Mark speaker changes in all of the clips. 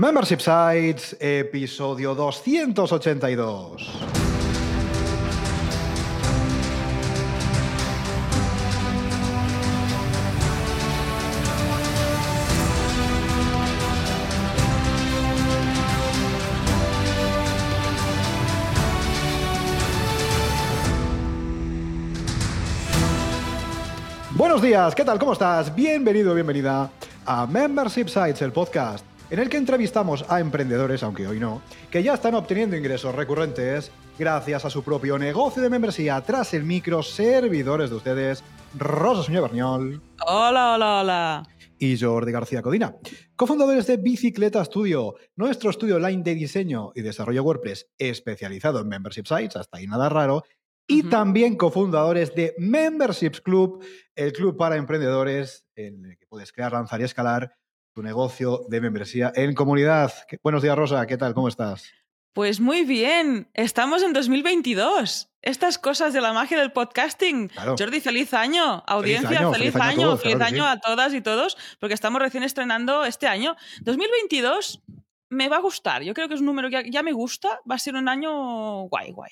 Speaker 1: Membership Sites, episodio 282. Buenos días, ¿qué tal? ¿Cómo estás? Bienvenido, bienvenida a Membership Sites, el podcast en el que entrevistamos a emprendedores, aunque hoy no, que ya están obteniendo ingresos recurrentes gracias a su propio negocio de membresía tras el micro, servidores de ustedes, Rosa Suñé Berniol.
Speaker 2: Hola, hola, hola.
Speaker 1: Y Jordi García Codina, cofundadores de Bicicleta Studio, nuestro estudio online de diseño y desarrollo WordPress especializado en membership sites, hasta ahí nada raro, y también cofundadores de Memberships Club, el club para emprendedores en el que puedes crear, lanzar y escalar tu negocio de membresía en comunidad. Buenos días, Rosa, ¿qué tal? ¿Cómo estás?
Speaker 2: Pues muy bien, estamos en 2022. Estas cosas de la magia del podcasting. Jordi, feliz año. Audiencia, feliz año. Feliz año, a, todas y todos, porque estamos recién estrenando este año. 2022 me va a gustar. Yo creo que es un número que ya me gusta. Va a ser un año guay, guay.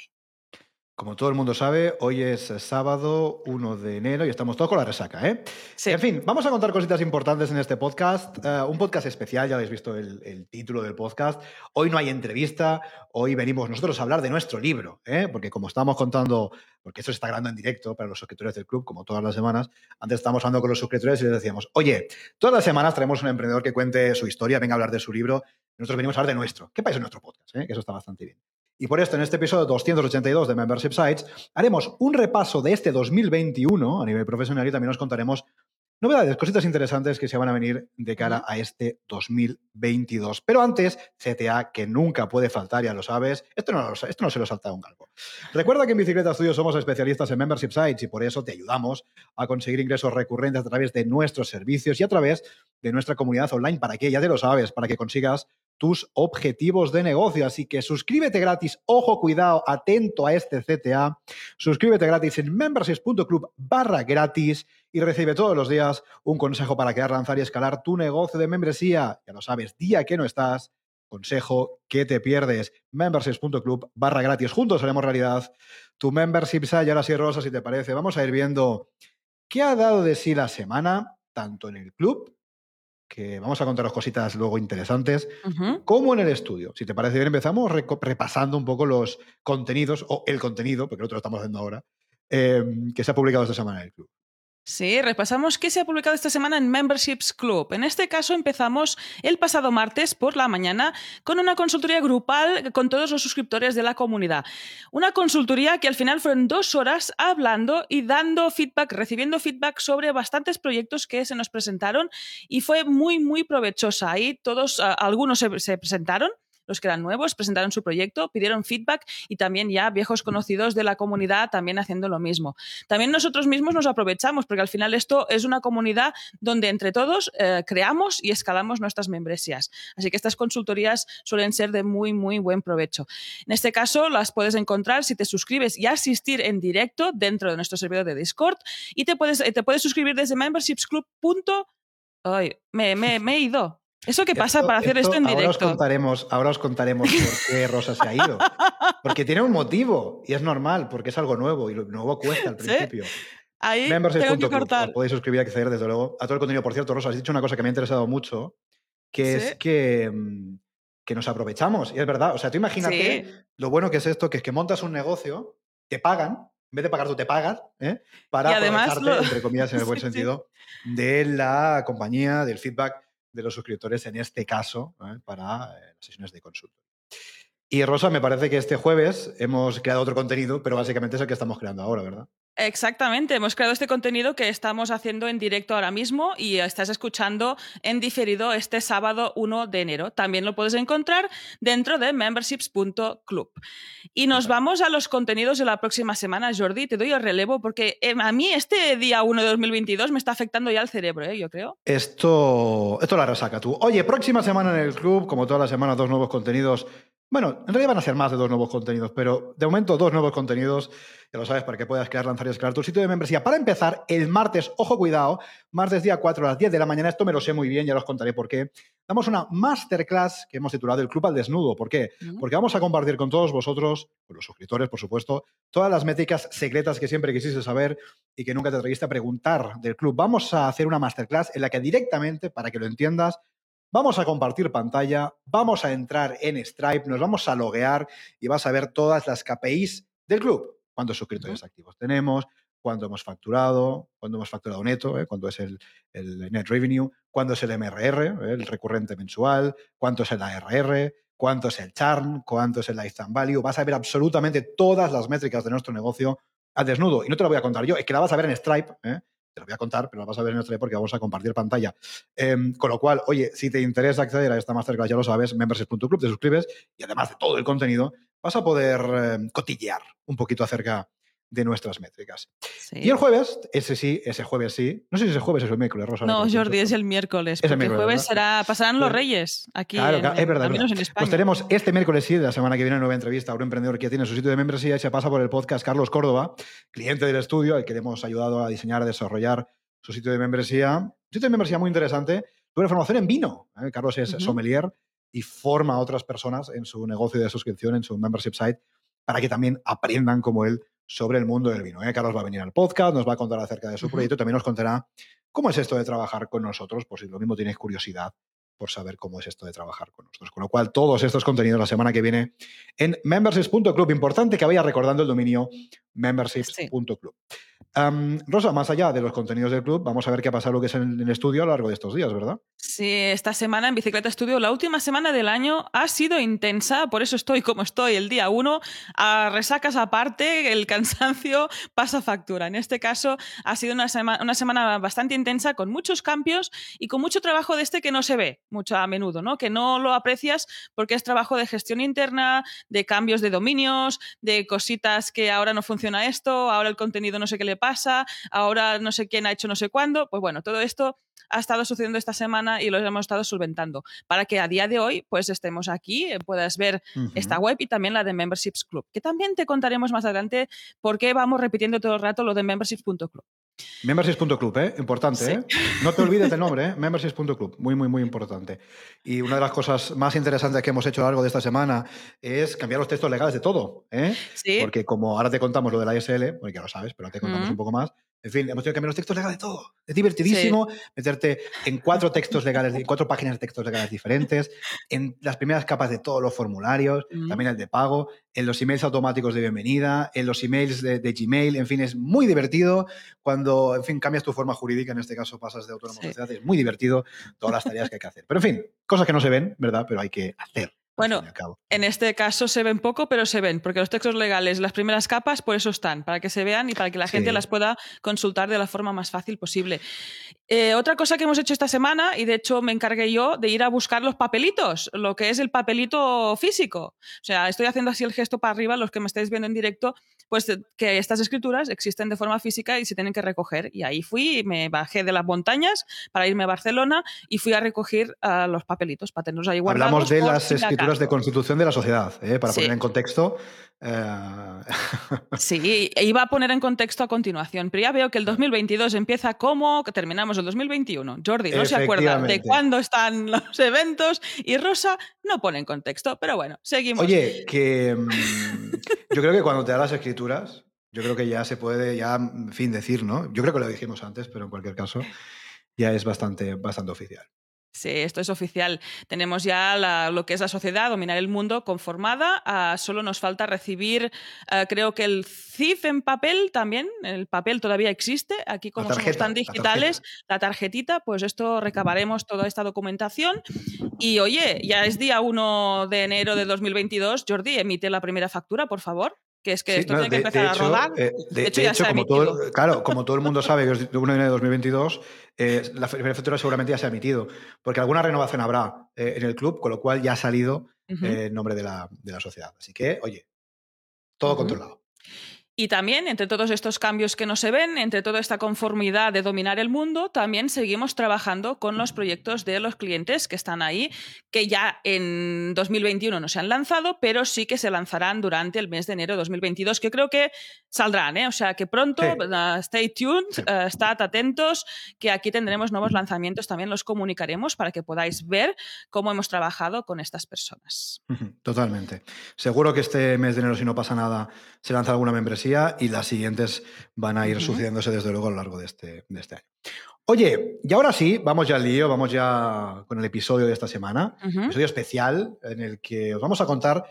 Speaker 1: Como todo el mundo sabe, hoy es sábado 1 de enero y estamos todos con la resaca, ¿eh? Sí. En fin, vamos a contar cositas importantes en este podcast. Eh, un podcast especial, ya habéis visto el, título del podcast. Hoy no hay entrevista, hoy venimos nosotros a hablar de nuestro libro, ¿eh? Porque como estábamos contando, porque esto se está grabando en directo para los suscriptores del club, como todas las semanas, antes estábamos hablando con los suscriptores y les decíamos, oye, todas las semanas traemos un emprendedor que cuente su historia, venga a hablar de su libro, nosotros venimos a hablar de nuestro. ¿Qué pasa en nuestro podcast? ¿eh? Que eso está bastante bien. Y por esto, en este episodio 282 de Membership Sites, haremos un repaso de este 2021 a nivel profesional y también os contaremos novedades, cositas interesantes que se van a venir de cara a este 2022. Pero antes, CTA, que nunca puede faltar, ya lo sabes, esto no, esto no se lo salta a un galgo. Recuerda que en Bicicleta Studio somos especialistas en Membership Sites y por eso te ayudamos a conseguir ingresos recurrentes a través de nuestros servicios y a través de nuestra comunidad online. ¿Para qué? Ya te lo sabes, para que consigas tus objetivos de negocio. Así que suscríbete gratis, ojo, cuidado, atento a este CTA. Suscríbete gratis en memberships.club barra gratis y recibe todos los días un consejo para crear, lanzar y escalar tu negocio de membresía. Ya lo sabes, día que no estás, consejo que te pierdes. Memberships.club barra gratis. Juntos haremos realidad tu membership. Y ahora sí, Rosa, si te parece, vamos a ir viendo qué ha dado de sí la semana, tanto en el club que vamos a contaros cositas luego interesantes, como en el estudio. Si te parece bien, empezamos repasando un poco los contenidos, o el contenido, porque nosotros lo estamos haciendo ahora, eh, que se ha publicado esta semana en el club.
Speaker 2: Sí, repasamos qué se ha publicado esta semana en Memberships Club. En este caso empezamos el pasado martes por la mañana con una consultoría grupal con todos los suscriptores de la comunidad. Una consultoría que al final fueron dos horas hablando y dando feedback, recibiendo feedback sobre bastantes proyectos que se nos presentaron y fue muy, muy provechosa. Ahí todos, algunos se presentaron los que eran nuevos, presentaron su proyecto, pidieron feedback y también ya viejos conocidos de la comunidad también haciendo lo mismo. También nosotros mismos nos aprovechamos porque al final esto es una comunidad donde entre todos eh, creamos y escalamos nuestras membresías. Así que estas consultorías suelen ser de muy, muy buen provecho. En este caso las puedes encontrar si te suscribes y asistir en directo dentro de nuestro servidor de Discord y te puedes, te puedes suscribir desde membershipsclub. Ay, me, me, me he ido. ¿Eso qué pasa para hacer esto, en directo?
Speaker 1: Ahora os, contaremos, ahora os contaremos por qué Rosa se ha ido. Porque tiene un motivo y es normal, porque es algo nuevo y lo nuevo cuesta al principio.
Speaker 2: Ahí tengo que cortar.
Speaker 1: podéis suscribir acceder, desde luego, a todo el contenido. Por cierto, Rosa, has dicho una cosa que me ha interesado mucho, que es que, mm, que nos aprovechamos. Y es verdad. O sea, tú imagínate lo bueno que es esto, que es que montas un negocio, te pagan, en vez de pagar tú te pagas, ¿eh? para aprovecharte, entre comillas, en el buen sentido, de la compañía, del feedback de los suscriptores en este caso ¿eh? para eh, las sesiones de consulta. Y Rosa, me parece que este jueves hemos creado otro contenido, pero básicamente es el que estamos creando ahora, ¿verdad?
Speaker 2: Exactamente, hemos creado este contenido que estamos haciendo en directo ahora mismo y estás escuchando en diferido este sábado 1 de enero. También lo puedes encontrar dentro de memberships.club. Y nos vamos a los contenidos de la próxima semana, Jordi. Te doy el relevo porque eh, a mí este día 1 de 2022 me está afectando ya el cerebro, ¿eh? yo creo.
Speaker 1: Esto, esto la resaca tú. Oye, próxima semana en el club, como todas las semanas, dos nuevos contenidos Bueno, en realidad van a ser más de dos nuevos contenidos, pero de momento dos nuevos contenidos, ya lo sabes, para que puedas crear, lanzar y escalar tu sitio de membresía. Para empezar, el martes, ojo cuidado, martes día 4 a las 10 de la mañana, esto me lo sé muy bien, ya os contaré por qué. Damos una masterclass que hemos titulado El Club al Desnudo. ¿Por qué? Porque vamos a compartir con todos vosotros, con los suscriptores, por supuesto, todas las métricas secretas que siempre quisiste saber y que nunca te atreviste a preguntar del club. Vamos a hacer una masterclass en la que directamente, para que lo entiendas, Vamos a compartir pantalla, vamos a entrar en Stripe, nos vamos a loguear y vas a ver todas las KPIs del club. Cuántos suscriptores activos tenemos, cuánto hemos facturado, cuánto hemos facturado neto, ¿eh? cuánto es el, net revenue, cuánto es el MRR, ¿eh? el recurrente mensual, cuánto es el ARR, cuánto es el churn, cuánto es el lifetime value. Vas a ver absolutamente todas las métricas de nuestro negocio al desnudo. Y no te lo voy a contar yo, es que la vas a ver en Stripe. ¿eh? Te lo voy a contar, pero lo vas a ver en nuestra porque vamos a compartir pantalla. Em, con lo cual, oye, si te interesa acceder a esta masterclass, ya lo sabes, membership.club, te suscribes y además de todo el contenido, vas a poder em, cotillear un poquito acerca de nuestras métricas. Y el jueves, ese sí, ese jueves sí. No sé si es el jueves es el miércoles, Rosa.
Speaker 2: No, Jordi, es el miércoles. porque el jueves será, pasarán los Reyes aquí.
Speaker 1: Claro,
Speaker 2: es
Speaker 1: verdad. En España. Pues tenemos este miércoles sí, de la semana que viene, una nueva entrevista a un emprendedor que tiene su sitio de membresía y se pasa por el podcast Carlos Córdoba, cliente del estudio, al que le hemos ayudado a diseñar, a desarrollar su sitio de membresía. Un sitio de membresía muy interesante sobre formación en vino. ¿eh? Carlos es sommelier y forma a otras personas en su negocio de suscripción, en su membership site, para que también aprendan como él sobre el mundo del vino. ¿eh? Carlos va a venir al podcast, nos va a contar acerca de su proyecto, también nos contará cómo es esto de trabajar con nosotros, por si lo mismo tienes curiosidad por saber cómo es esto de trabajar con nosotros. Con lo cual, todos estos contenidos la semana que viene en memberships.club. Importante que vaya recordando el dominio memberships.club. Rosa, más allá de los contenidos del club, vamos a ver qué ha pasado lo que es en el estudio a lo largo de estos días, ¿verdad?
Speaker 2: Sí, esta semana en Bicicleta Estudio, la última semana del año ha sido intensa, por eso estoy como estoy el día uno, a resacas aparte, el cansancio pasa factura. En este caso ha sido una, una semana bastante intensa con muchos cambios y con mucho trabajo de este que no se ve mucho a menudo, ¿no? Que no lo aprecias porque es trabajo de gestión interna, de cambios de dominios, de cositas que ahora no funciona esto, ahora el contenido no sé qué le pasa, ahora no sé quién ha hecho no sé cuándo. Pues bueno, todo esto ha estado sucediendo esta semana y lo hemos estado solventando para que a día de hoy pues estemos aquí, eh, puedas ver esta web y también la de Memberships Club, que también te contaremos más adelante por qué vamos repitiendo todo el rato lo de memberships.club.
Speaker 1: Memberships.club, ¿eh? Importante, ¿eh? No te olvides del nombre, ¿eh? Memberships.club. Muy, muy, muy importante. Y una de las cosas más interesantes que hemos hecho a lo largo de esta semana es cambiar los textos legales de todo, ¿eh? Sí. Porque como ahora te contamos lo de la ISL, porque ya lo sabes, pero te contamos un poco más, en fin, hemos tenido que cambiar los textos legales de todo. Es divertidísimo meterte en cuatro textos legales, en cuatro páginas de textos legales diferentes, en las primeras capas de todos los formularios, también el de pago, en los emails automáticos de bienvenida, en los emails de, Gmail, en fin, es muy divertido cuando, en fin, cambias tu forma jurídica, en este caso pasas de autónomo a sociedad, es muy divertido todas las tareas que hay que hacer. Pero en fin, cosas que no se ven, ¿verdad? Pero hay que hacer.
Speaker 2: Bueno, en este caso se ven poco, pero se ven, porque los textos legales, las primeras capas, por eso están, para que se vean y para que la gente las pueda consultar de la forma más fácil posible. Eh, otra cosa que hemos hecho esta semana, y de hecho me encargué yo de ir a buscar los papelitos, lo que es el papelito físico. O sea, estoy haciendo así el gesto para arriba, los que me estáis viendo en directo, pues que estas escrituras existen de forma física y se tienen que recoger. Y ahí fui, me bajé de las montañas para irme a Barcelona y fui a recoger uh, los papelitos para tenerlos ahí guardados.
Speaker 1: Hablamos de las escrituras de constitución de la sociedad, ¿eh? para poner en contexto.
Speaker 2: Eh... sí, iba a poner en contexto a continuación, pero ya veo que el 2022 empieza como terminamos el 2021. Jordi no se acuerda de cuándo están los eventos y Rosa no pone en contexto, pero bueno, seguimos.
Speaker 1: Oye, que mm, yo creo que cuando te da las escrituras yo creo que ya se puede, ya, en fin, decir, ¿no? Yo creo que lo dijimos antes, pero en cualquier caso ya es bastante, bastante oficial.
Speaker 2: Sí, esto es oficial. Tenemos ya lo que es la sociedad, dominar el mundo, conformada. Ah, solo nos falta recibir, ah, creo que el CIF en papel también. El papel todavía existe. Aquí, como somos tan digitales, la, tarjetita, pues esto recabaremos toda esta documentación. Y oye, ya es día 1 de enero de 2022. Jordi, emite la primera factura, por favor que es que esto tiene que empezar a rodar.
Speaker 1: Eh, de, hecho, ya como todo, claro, como todo el mundo sabe que es de 1 de enero de 2022, eh, la factura seguramente ya se ha emitido, porque alguna renovación habrá eh, en el club, con lo cual ya ha salido el nombre de la, de la, sociedad. Así que, oye, todo controlado.
Speaker 2: Y también, entre todos estos cambios que no se ven, entre toda esta conformidad de dominar el mundo, también seguimos trabajando con los proyectos de los clientes que están ahí, que ya en 2021 no se han lanzado, pero sí que se lanzarán durante el mes de enero de 2022, que creo que saldrán, ¿eh? O sea, que pronto, uh, stay tuned, uh, estad atentos, que aquí tendremos nuevos lanzamientos, también los comunicaremos para que podáis ver cómo hemos trabajado con estas personas.
Speaker 1: Totalmente. Seguro que este mes de enero, si no pasa nada, se lanza alguna membresía y las siguientes van a ir sucediéndose desde luego a lo largo de este, de este año. Oye, y ahora sí, vamos ya al lío, vamos ya con el episodio de esta semana, episodio especial en el que os vamos a contar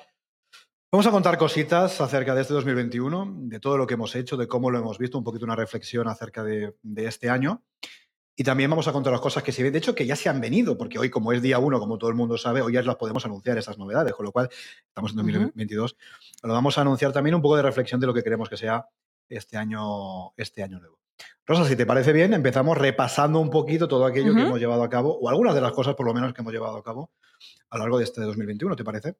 Speaker 1: Vamos a contar cositas acerca de este 2021, de todo lo que hemos hecho, de cómo lo hemos visto, un poquito una reflexión acerca de, de este año. Y también vamos a contar las cosas que se ven, de hecho, que ya se han venido, porque hoy, como es día uno, como todo el mundo sabe, hoy ya las podemos anunciar, esas novedades, con lo cual estamos en 2022. Lo vamos a anunciar también un poco de reflexión de lo que queremos que sea este año, este año nuevo. Rosa, si te parece bien, empezamos repasando un poquito todo aquello que hemos llevado a cabo, o algunas de las cosas, por lo menos, que hemos llevado a cabo a lo largo de este 2021, ¿te parece?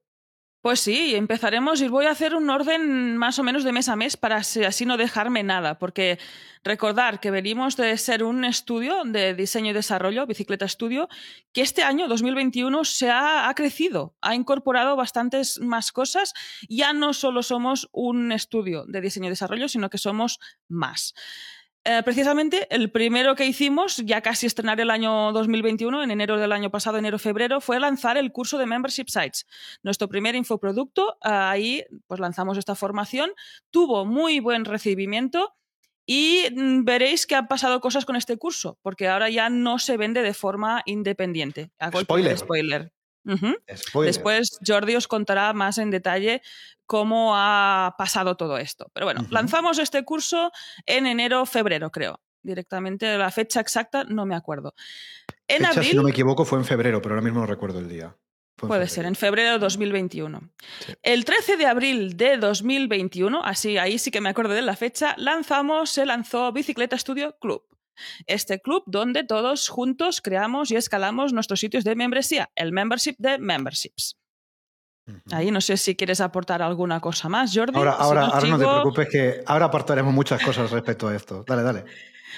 Speaker 2: Pues sí, empezaremos y voy a hacer un orden más o menos de mes a mes para así no dejarme nada, porque recordar que venimos de ser un estudio de diseño y desarrollo, Bicicleta Estudio, que este año 2021 se ha, ha crecido, ha incorporado bastantes más cosas. Ya no solo somos un estudio de diseño y desarrollo, sino que somos más. Eh, precisamente el primero que hicimos, ya casi estrenar el año 2021, en enero del año pasado, enero-febrero, fue lanzar el curso de Membership Sites, nuestro primer infoproducto. ahí pues lanzamos esta formación, tuvo muy buen recibimiento. Y mm, veréis que han pasado cosas con este curso, porque ahora ya no se vende de forma independiente.
Speaker 1: spoiler.
Speaker 2: spoiler. Después Jordi os contará más en detalle cómo ha pasado todo esto. Pero bueno, lanzamos este curso en enero, febrero, creo. Directamente la fecha exacta no me acuerdo.
Speaker 1: En abril, si no me equivoco, fue en febrero, pero ahora mismo no recuerdo el día.
Speaker 2: Puede ser, en febrero de 2021. El 13 de abril de 2021, así ahí sí que me acuerdo de la fecha, lanzamos, se lanzó Bicicleta Studio Club. Este club donde todos juntos creamos y escalamos nuestros sitios de membresía, el membership de memberships. Ahí no sé si quieres aportar alguna cosa más, Jordi.
Speaker 1: Ahora, ahora, no, te preocupes que ahora aportaremos muchas cosas respecto a esto. Dale, dale.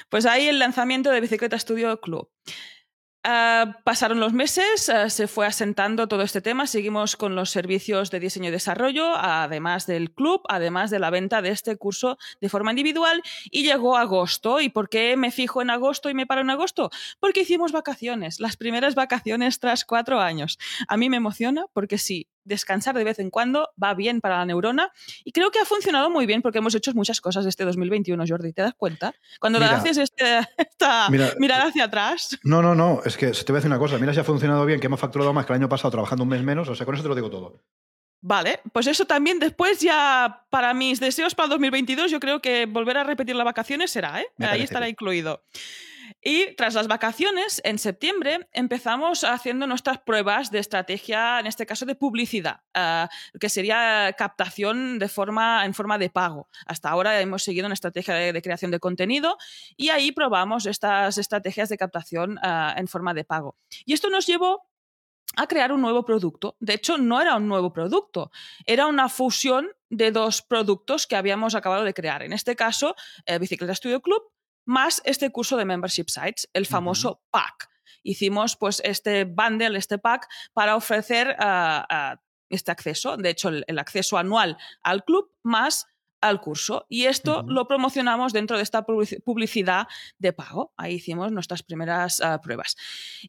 Speaker 2: Pues ahí el lanzamiento de Bicicleta Studio Club. Ah, pasaron los meses, ah, se fue asentando todo este tema, seguimos con los servicios de diseño y desarrollo, además del club, además de la venta de este curso de forma individual, y llegó agosto. ¿Y por qué me fijo en agosto y me paro en agosto? Porque hicimos vacaciones, las primeras vacaciones tras cuatro años. A mí me emociona porque sí, descansar de vez en cuando va bien para la neurona y creo que ha funcionado muy bien porque hemos hecho muchas cosas este 2021, Jordi. ¿Te das cuenta? Cuando haces este, esta mirada hacia atrás.
Speaker 1: No, no, no. Es que te voy a decir una cosa. Mira si ha funcionado bien, que hemos facturado más que el año pasado trabajando un mes menos. O sea, con eso te lo digo todo.
Speaker 2: Vale, pues eso también después ya para mis deseos para el 2022 yo creo que volver a repetir las vacaciones será, ¿eh? Ahí estará incluido. Y tras las vacaciones, en septiembre, empezamos haciendo nuestras pruebas de estrategia, en este caso de publicidad, ah, que sería captación de forma, en forma de pago. Hasta ahora hemos seguido una estrategia de, creación de contenido y ahí probamos estas estrategias de captación ah, en forma de pago. Y esto nos llevó a crear un nuevo producto. De hecho, no era un nuevo producto, era una fusión de dos productos que habíamos acabado de crear. En este caso, eh, Bicicleta Studio Club más este curso de Membership Sites, el famoso pack. Hicimos pues este bundle, este pack, para ofrecer ah, este acceso. De hecho, el, acceso anual al club más al curso. Y esto lo promocionamos dentro de esta publicidad de pago. Ahí hicimos nuestras primeras ah, pruebas.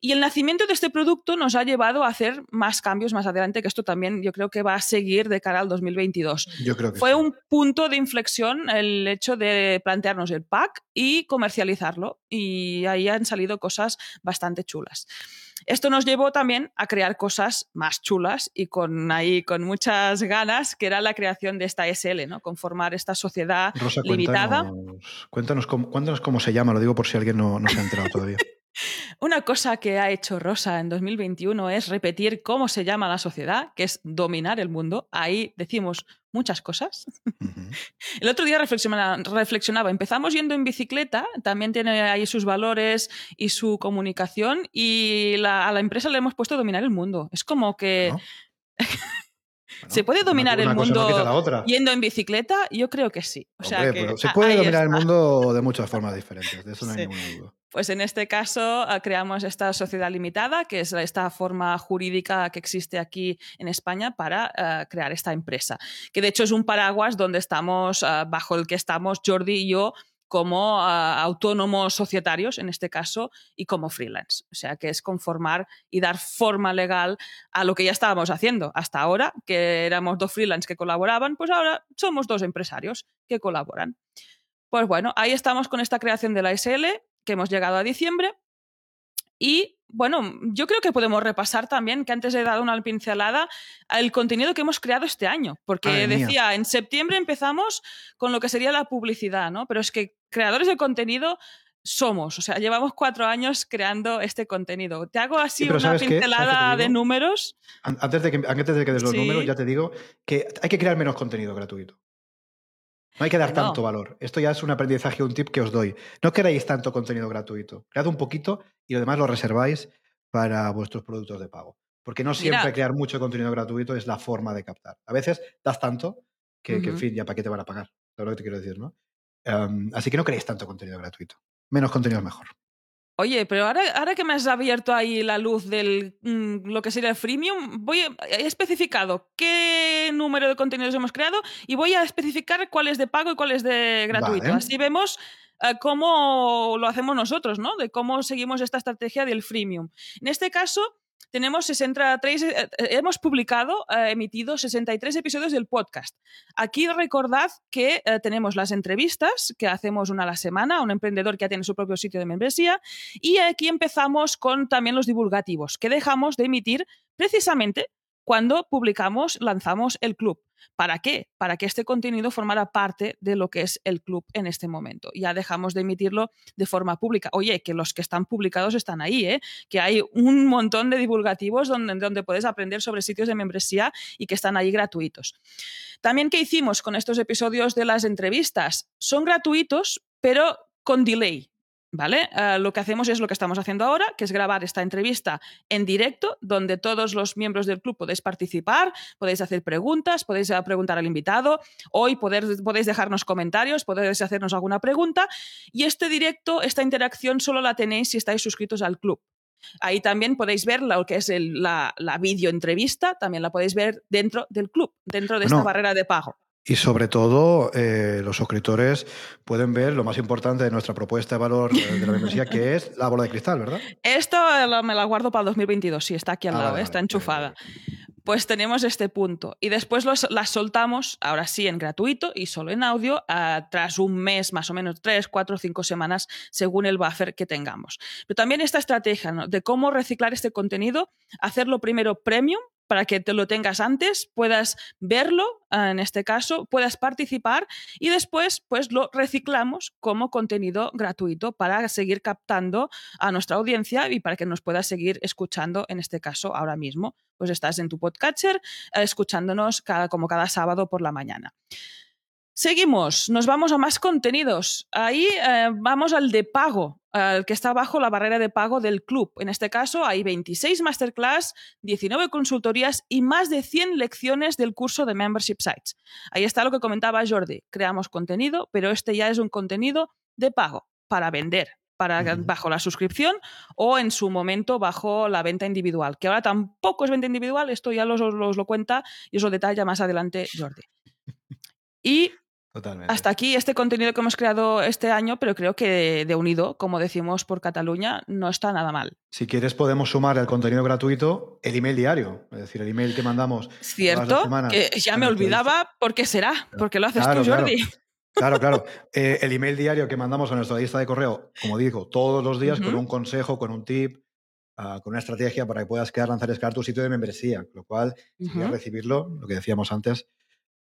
Speaker 2: Y el nacimiento de este producto nos ha llevado a hacer más cambios más adelante, que esto también yo creo que va a seguir de cara al 2022.
Speaker 1: Yo creo que
Speaker 2: Fue un punto de inflexión el hecho de plantearnos el pack y comercializarlo. Y ahí han salido cosas bastante chulas. Esto nos llevó también a crear cosas más chulas y con ahí con muchas ganas, que era la creación de esta SL, ¿no? Conformar esta sociedad limitada.
Speaker 1: Cuéntanos, cuéntanos, cómo, se llama, lo digo por si alguien no, no se ha enterado todavía.
Speaker 2: Una cosa que ha hecho Rosa en 2021 es repetir cómo se llama la sociedad, que es dominar el mundo. Ahí decimos muchas cosas. El otro día reflexionaba, empezamos yendo en bicicleta, también tiene ahí sus valores y su comunicación, y a la empresa le hemos puesto dominar el mundo. Es como que... ¿Se puede dominar el mundo yendo en bicicleta? Yo creo que sí. O sea
Speaker 1: se puede dominar el mundo de muchas formas diferentes, de eso no hay ninguna duda.
Speaker 2: Pues en este caso ah, creamos esta sociedad limitada, que es esta forma jurídica que existe aquí en España para ah, crear esta empresa. Que de hecho es un paraguas donde estamos, ah, bajo el que estamos Jordi y yo como autónomos societarios, en este caso, y como freelance. O sea, que es conformar y dar forma legal a lo que ya estábamos haciendo hasta ahora, que éramos dos freelance que colaboraban, pues ahora somos dos empresarios que colaboran. Pues bueno, ahí estamos con esta creación de la SL, que hemos llegado a diciembre. Y bueno, yo creo que podemos repasar también, que antes he dado una pincelada, al contenido que hemos creado este año. Porque decía, en septiembre empezamos con lo que sería la publicidad, ¿no? Pero es que creadores de contenido somos, o sea, llevamos cuatro años creando este contenido. Te hago así una pincelada de números.
Speaker 1: Antes de que, antes de que des los números, ya te digo que hay que crear menos contenido gratuito. No hay que dar tanto valor. Esto ya es un aprendizaje, un tip que os doy. No queréis tanto contenido gratuito. Cread un poquito y lo demás lo reserváis para vuestros productos de pago. Porque no siempre crear mucho contenido gratuito es la forma de captar. A veces das tanto que, en fin, ya para qué te van a pagar. Es lo que te quiero decir, ¿no? Em, así que no queréis tanto contenido gratuito. Menos contenido es mejor.
Speaker 2: Oye, pero ahora, ahora que me has abierto ahí la luz de mm, lo que sería el freemium, voy he especificado qué número de contenidos hemos creado y voy a especificar cuál es de pago y cuál es de gratuito. Así vemos eh, cómo lo hacemos nosotros, ¿no? De cómo seguimos esta estrategia del freemium. En este caso, tenemos 63, eh, eh, hemos publicado, eh, emitido 63 episodios del podcast. Aquí recordad que tenemos las entrevistas, que hacemos una a la semana, a un emprendedor que ya tiene su propio sitio de membresía, y aquí empezamos con también los divulgativos, que dejamos de emitir precisamente cuando publicamos, lanzamos el club. ¿Para qué? Para que este contenido formara parte de lo que es el club en este momento. Ya dejamos de emitirlo de forma pública. Oye, que los que están publicados están ahí, ¿eh? que hay un montón de divulgativos donde, donde puedes aprender sobre sitios de membresía y que están ahí gratuitos. También, ¿qué hicimos con estos episodios de las entrevistas? Son gratuitos, pero con delay. ¿Vale? Eh, lo que hacemos es lo que estamos haciendo ahora, que es grabar esta entrevista en directo, donde todos los miembros del club podéis participar, podéis hacer preguntas, podéis eh, preguntar al invitado, hoy podéis dejarnos comentarios, podéis hacernos alguna pregunta. Y este directo, esta interacción, solo la tenéis si estáis suscritos al club. Ahí también podéis ver lo que es la, la video entrevista, también la podéis ver dentro del club, dentro de esta barrera de pago.
Speaker 1: Y sobre todo, eh, los suscriptores pueden ver lo más importante de nuestra propuesta de valor de la membresía, que es la bola de cristal, ¿verdad?
Speaker 2: Esto me la guardo para 2021, sí, está aquí al ah, lado, ¿eh? está enchufada. Pues tenemos este punto. Y después los, las soltamos, ahora sí, en gratuito y solo en audio, tras un mes, más o menos tres, cuatro, cinco semanas, según el buffer que tengamos. Pero también esta estrategia de cómo reciclar este contenido, hacerlo primero premium, para que te lo tengas antes, puedas verlo, ah, en este caso, puedas participar y después pues lo reciclamos como contenido gratuito para seguir captando a nuestra audiencia y para que nos puedas seguir escuchando, en este caso, ahora mismo. Pues estás en tu podcatcher eh, escuchándonos cada, como cada sábado por la mañana. Seguimos, nos vamos a más contenidos. Ahí eh, vamos al de pago, al que está bajo la barrera de pago del club. En este caso hay 26 masterclass, 19 consultorías y más de 100 lecciones del curso de Membership Sites. Ahí está lo que comentaba Jordi. Creamos contenido, pero este ya es un contenido de pago para vender, para, bajo la suscripción o en su momento bajo la venta individual, que ahora tampoco es venta individual, esto ya os lo cuenta y os lo detalla más adelante Jordi. Y hasta aquí este contenido que hemos creado este año, pero creo que de unido, como decimos por Cataluña, no está nada mal.
Speaker 1: Si quieres, podemos sumar al contenido gratuito el email diario, es decir, el email que mandamos.
Speaker 2: Cierto, que ya me olvidaba por qué será, porque lo haces tú, Jordi.
Speaker 1: Claro, claro. Eh, el email diario que mandamos a nuestra lista de correo, como digo, todos los días con un consejo, con un tip, ah, con una estrategia para que puedas crear, lanzar, escalar tu sitio de membresía. Lo cual, si quieres recibirlo, lo que decíamos antes,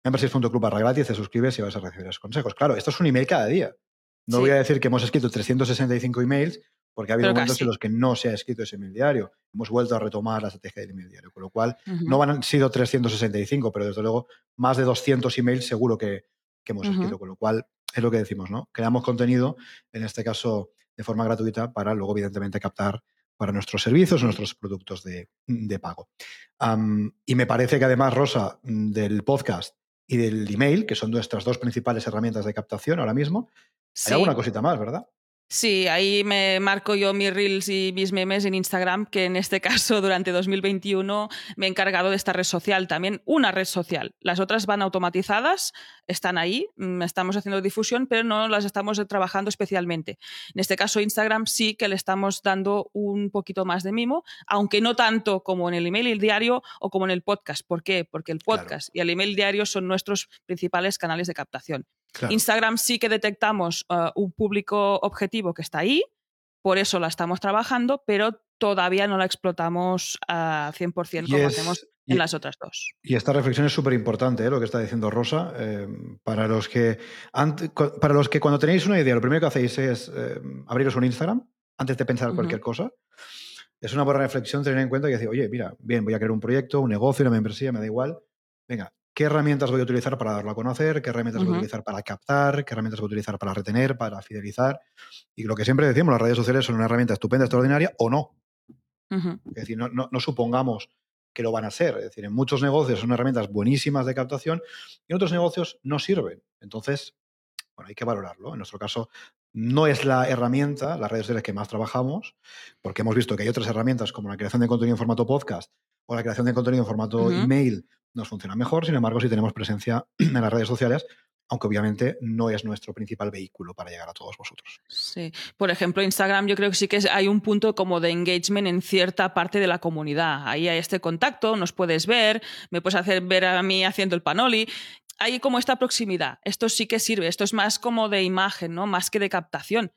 Speaker 1: membership.club barra gratis, te suscribes y vas a recibir los consejos. Claro, esto es un email cada día. No voy a decir que hemos escrito 365 emails porque ha habido momentos en los que no se ha escrito ese email diario. Hemos vuelto a retomar la estrategia del email diario, con lo cual no han sido 365, pero desde luego más de 200 emails seguro que, hemos escrito, con lo cual es lo que decimos, ¿no? Creamos contenido, en este caso de forma gratuita, para luego evidentemente captar para nuestros servicios, nuestros productos de, pago. y me parece que además, Rosa, del podcast y del email, que son nuestras dos principales herramientas de captación ahora mismo, hay alguna cosita más, ¿verdad?
Speaker 2: Sí, ahí me marco yo mis reels y mis memes en Instagram, que en este caso durante 2021 me he encargado de esta red social, también una red social. Las otras van automatizadas, están ahí, mm, estamos haciendo difusión, pero no las estamos trabajando especialmente. En este caso Instagram sí que le estamos dando un poquito más de mimo, aunque no tanto como en el email y el diario o como en el podcast. ¿Por qué? Porque el podcast y el email diario son nuestros principales canales de captación. Instagram sí que detectamos uh, un público objetivo que está ahí, por eso la estamos trabajando, pero todavía no la explotamos a 100% como hacemos en las otras dos.
Speaker 1: Y esta reflexión es súper importante, ¿eh? lo que está diciendo Rosa. Eh, para, los que, para los que cuando tenéis una idea, lo primero que hacéis es eh, abriros un Instagram antes de pensar cualquier cosa. Es una buena reflexión tener en cuenta y decir, oye, mira, bien, voy a crear un proyecto, un negocio, una membresía, me da igual. Venga, ¿Qué herramientas voy a utilizar para darlo a conocer? ¿Qué herramientas voy a utilizar para captar? ¿Qué herramientas voy a utilizar para retener, para fidelizar? Y lo que siempre decimos, las redes sociales son una herramienta estupenda, extraordinaria o no. Es decir, no, supongamos que lo van a ser. Es decir, en muchos negocios son herramientas buenísimas de captación y en otros negocios no sirven. Entonces, bueno, hay que valorarlo. En nuestro caso, no es la herramienta, las redes sociales que más trabajamos, porque hemos visto que hay otras herramientas como la creación de contenido en formato podcast o la creación de contenido en formato email nos funciona mejor. Sin embargo, si tenemos presencia en las redes sociales, aunque obviamente no es nuestro principal vehículo para llegar a todos vosotros.
Speaker 2: Sí, por ejemplo, Instagram yo creo que sí que hay un punto como de engagement en cierta parte de la comunidad. Ahí hay este contacto, nos puedes ver, me puedes hacer ver a mí haciendo el panoli hay como esta proximidad. Esto sí que sirve, esto es más como de imagen, ¿no? Más que de captación.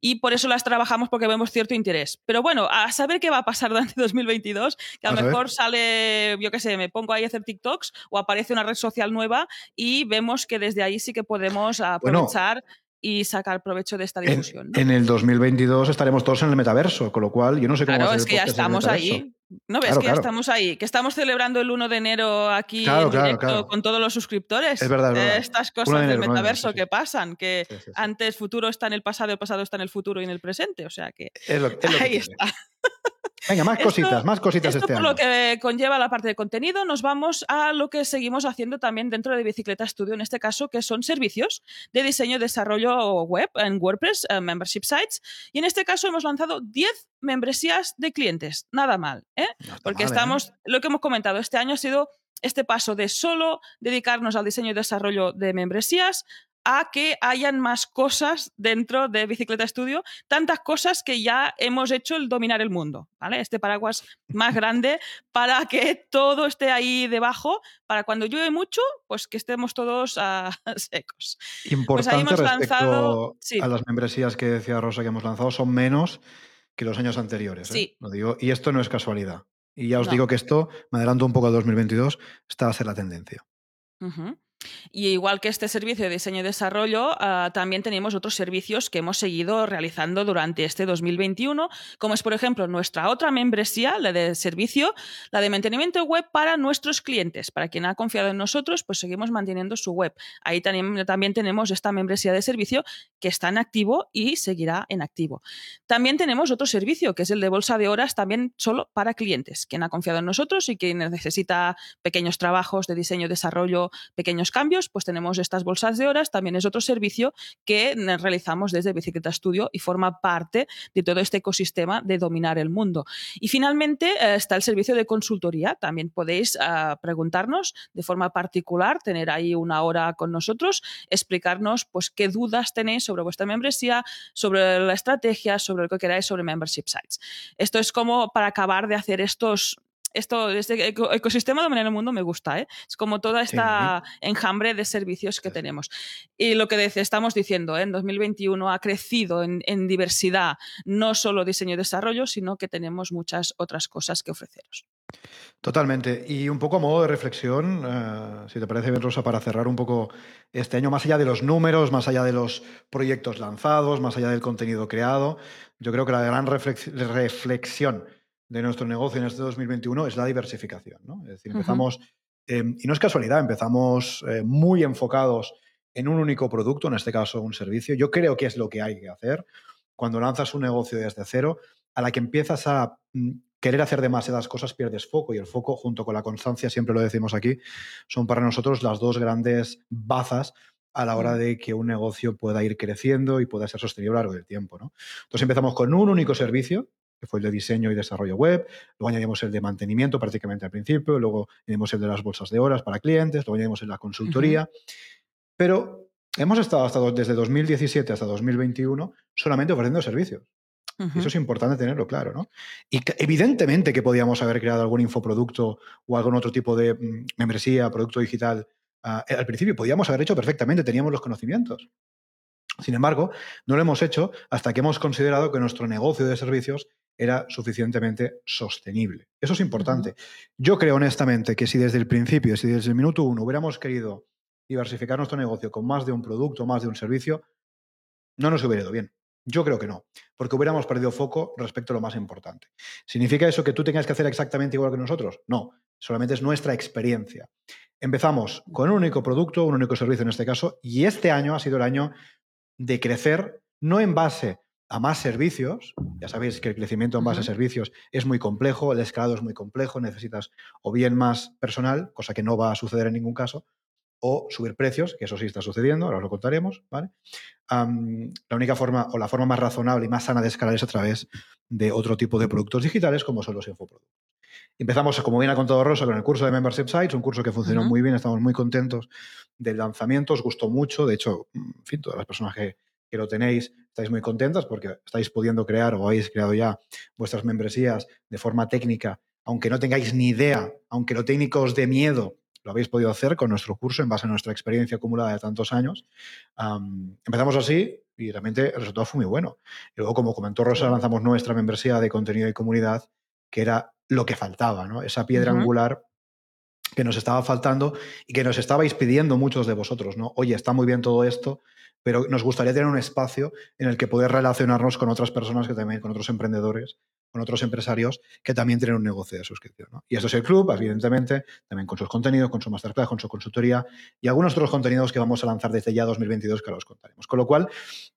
Speaker 2: Y por eso las trabajamos porque vemos cierto interés. Pero bueno, a saber qué va a pasar durante 2022, que a lo mejor sale, yo qué sé, me pongo ahí a hacer TikToks o aparece una red social nueva y vemos que desde ahí sí que podemos aprovechar y sacar provecho de esta difusión.
Speaker 1: En, el 2022 estaremos todos en el metaverso, con lo cual yo no sé cómo
Speaker 2: claro,
Speaker 1: va a
Speaker 2: ser es que ya estamos ahí. ¿No ves que estamos ahí? Que estamos celebrando el 1 de enero aquí en directo con todos los suscriptores.
Speaker 1: Es verdad,
Speaker 2: Estas cosas del metaverso que pasan, que antes futuro está en el pasado, el pasado está en el futuro y en el presente. O sea que ahí está.
Speaker 1: Venga, más cositas, más cositas
Speaker 2: esto
Speaker 1: este
Speaker 2: por lo que conlleva la parte de contenido, nos vamos a lo que seguimos haciendo también dentro de Bicicleta Studio, en este caso, que son servicios de diseño y desarrollo web en WordPress, eh, Membership Sites. Y en este caso hemos lanzado 10 membresías de clientes. Nada mal, ¿eh? Porque ¿eh? estamos, lo que hemos comentado, este año ha sido este paso de solo dedicarnos al diseño y desarrollo de membresías a que hayan más cosas dentro de Bicicleta Studio, tantas cosas que ya hemos hecho el dominar el mundo, ¿vale? Este paraguas más grande para que todo esté ahí debajo, para cuando llueve mucho, pues que estemos todos uh, secos.
Speaker 1: Importante pues respecto a las membresías que decía Rosa que hemos lanzado, son menos que los años anteriores. ¿eh? Sí. Lo digo, y esto no es casualidad. Y ya os digo que esto, me adelanto un poco al 2022, está a ser la tendencia.
Speaker 2: Y igual que este servicio de diseño y desarrollo, ah, también tenemos otros servicios que hemos seguido realizando durante este 2021, como es, por ejemplo, nuestra otra membresía, la de servicio, la de mantenimiento web para nuestros clientes. Para quien ha confiado en nosotros, pues seguimos manteniendo su web. Ahí también, tenemos esta membresía de servicio que está en activo y seguirá en activo. También tenemos otro servicio, que es el de bolsa de horas, también solo para clientes. Quien ha confiado en nosotros y quien necesita pequeños trabajos de diseño y desarrollo, pequeños cambios, pues tenemos estas bolsas de horas, también es otro servicio que realizamos desde Bicicleta Studio y forma parte de todo este ecosistema de dominar el mundo. Y finalmente eh, está el servicio de consultoría, también podéis ah, preguntarnos de forma particular, tener ahí una hora con nosotros, explicarnos pues qué dudas tenéis sobre vuestra membresía, sobre la estrategia, sobre lo que queráis sobre membership sites. Esto es como para acabar de hacer estos esto, este ecosistema de manera el mundo me gusta, ¿eh? Es como toda esta enjambre de servicios que tenemos. Y lo que estamos diciendo, ¿eh? en 2021 ha crecido en, diversidad, no solo diseño y desarrollo, sino que tenemos muchas otras cosas que ofreceros.
Speaker 1: Totalmente. Y un poco a modo de reflexión, eh, si te parece bien, Rosa, para cerrar un poco este año, más allá de los números, más allá de los proyectos lanzados, más allá del contenido creado, yo creo que la gran reflexión de nuestro negocio en este 2021 es la diversificación. ¿no? Es decir, empezamos, em, y no es casualidad, empezamos eh, muy enfocados en un único producto, en este caso un servicio. Yo creo que es lo que hay que hacer. Cuando lanzas un negocio desde cero, a la que empiezas a mm, querer hacer demasiadas cosas, pierdes foco y el foco, junto con la constancia, siempre lo decimos aquí, son para nosotros las dos grandes bazas a la hora de que un negocio pueda ir creciendo y pueda ser sostenible a lo largo del tiempo. ¿no? Entonces empezamos con un único servicio, que fue el de diseño y desarrollo web, luego añadimos el de mantenimiento prácticamente al principio, luego añadimos el de las bolsas de horas para clientes, luego añadimos el de la consultoría, pero hemos estado hasta desde 2017 hasta 2021 solamente ofreciendo servicios. Eso es importante tenerlo claro, ¿no? Y evidentemente que podíamos haber creado algún infoproducto o algún otro tipo de mm, membresía, producto digital Ah, eh, al principio podíamos haber hecho perfectamente, teníamos los conocimientos. Sin embargo, no lo hemos hecho hasta que hemos considerado que nuestro negocio de servicios era suficientemente sostenible. Eso es importante. Yo creo honestamente que si desde el principio, si desde el minuto uno hubiéramos querido diversificar nuestro negocio con más de un producto, más de un servicio, no nos hubiera ido bien. Yo creo que no, porque hubiéramos perdido foco respecto a lo más importante. ¿Significa eso que tú tengas que hacer exactamente igual que nosotros? No, solamente es nuestra experiencia. Empezamos con un único producto, un único servicio en este caso, y este año ha sido el año de crecer, no en base a más servicios, ya sabéis que el crecimiento en base a servicios es muy complejo, el escalado es muy complejo, necesitas o bien más personal, cosa que no va a suceder en ningún caso, o subir precios, que eso sí está sucediendo, ahora os lo contaremos, ¿vale? la única forma o la forma más razonable y más sana de escalar es a través de otro tipo de productos digitales como son los infoproductos. Empezamos, como bien ha contado Rosa, con el curso de Membership Sites, un curso que funcionó muy bien, estamos muy contentos del lanzamiento, os gustó mucho, de hecho, en fin, todas las personas que, lo tenéis estáis muy contentas porque estáis pudiendo crear o habéis creado ya vuestras membresías de forma técnica, aunque no tengáis ni idea, aunque lo técnico os dé miedo, lo habéis podido hacer con nuestro curso en base a nuestra experiencia acumulada de tantos años. empezamos así y realmente el resultado fue muy bueno. Y luego, como comentó Rosa, lanzamos nuestra membresía de contenido y comunidad, que era lo que faltaba, ¿no? Esa piedra angular que nos estaba faltando y que nos estabais pidiendo muchos de vosotros, ¿no? Oye, está muy bien todo esto, pero nos gustaría tener un espacio en el que poder relacionarnos con otras personas que también, con otros emprendedores, con otros empresarios que también tienen un negocio de suscripción. ¿no? Y eso es el club, evidentemente, también con sus contenidos, con su masterclass, con su consultoría y algunos otros contenidos que vamos a lanzar desde ya 2022 que ahora os contaremos. Con lo cual,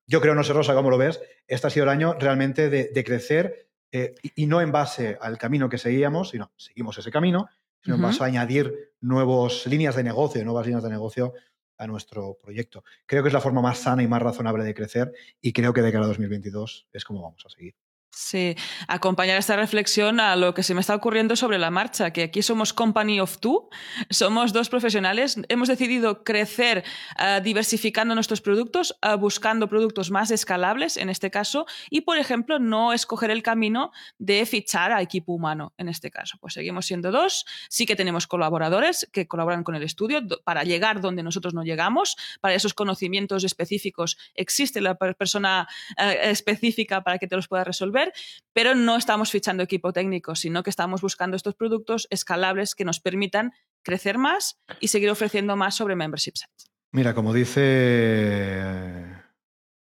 Speaker 1: yo creo, no sé Rosa, cómo lo ves, este ha sido el año realmente de crecer eh, y, no en base al camino que seguíamos, sino seguimos ese camino, sino en base a añadir nuevas líneas de negocio, nuevas líneas de negocio a nuestro proyecto. Creo que es la forma más sana y más razonable de crecer y creo que de cara a 2022 es como vamos a seguir.
Speaker 2: Sí, acompañar esta reflexión a lo que se me está ocurriendo sobre la marcha, que aquí somos Company of Two, somos dos profesionales, hemos decidido crecer uh, diversificando nuestros productos, uh, buscando productos más escalables en este caso, y por ejemplo, no escoger el camino de fichar a equipo humano en este caso. Pues seguimos siendo dos, sí que tenemos colaboradores que colaboran con el estudio para llegar donde nosotros no llegamos, para esos conocimientos específicos existe la persona uh, específica para que te los pueda resolver pero no estamos fichando equipo técnico, sino que estamos buscando estos productos escalables que nos permitan crecer más y seguir ofreciendo más sobre membership sites.
Speaker 1: Mira, como dice eh,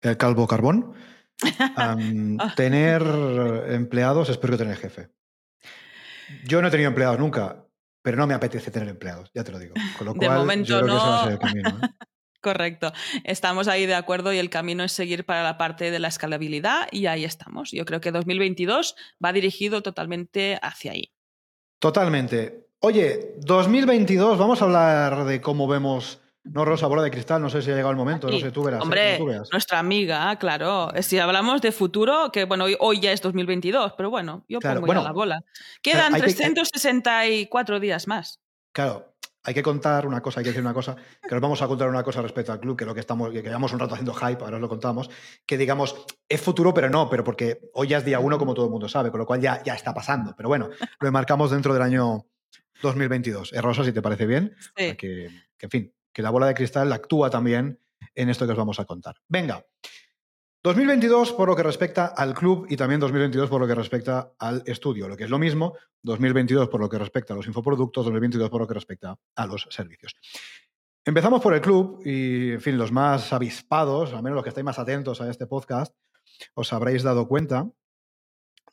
Speaker 1: el calvo carbón, tener empleados es peor que tener jefe. Yo no he tenido empleados nunca, pero no me apetece tener empleados, ya te lo digo. Con lo
Speaker 2: de momento no. Correcto. Estamos ahí de acuerdo y el camino es seguir para la parte de la escalabilidad y ahí estamos. Yo creo que 2022 va dirigido totalmente hacia ahí.
Speaker 1: Totalmente. Oye, 2022, vamos a hablar de cómo vemos no, Rosa, bola de cristal, no sé si ha llegado el momento, no sé, tú verás.
Speaker 2: ¿eh? Hombre, nuestra amiga, claro. Si hablamos de futuro, que bueno, hoy, ya es 2022, pero bueno, yo pongo ya la bola. Quedan 364 días más.
Speaker 1: Claro, hay que contar una cosa, hay que decir una cosa, que nos vamos a contar una cosa respecto al club, que lo que estamos, que llevamos un rato haciendo hype, ahora os lo contamos, que digamos, es futuro, pero no, pero porque hoy ya es día uno, como todo el mundo sabe, con lo cual ya, ya está pasando. Pero bueno, lo marcamos dentro del año 2022. Es Rosa, si te parece bien, que, que, en fin, que la bola de cristal actúa también en esto que os vamos a contar. Venga, 2022 por lo que respecta al club y también 2022 por lo que respecta al estudio, lo que es lo mismo, 2022 por lo que respecta a los infoproductos, 2022 por lo que respecta a los servicios. Empezamos por el club y, en fin, los más avispados, al menos los que estáis más atentos a este podcast, os habréis dado cuenta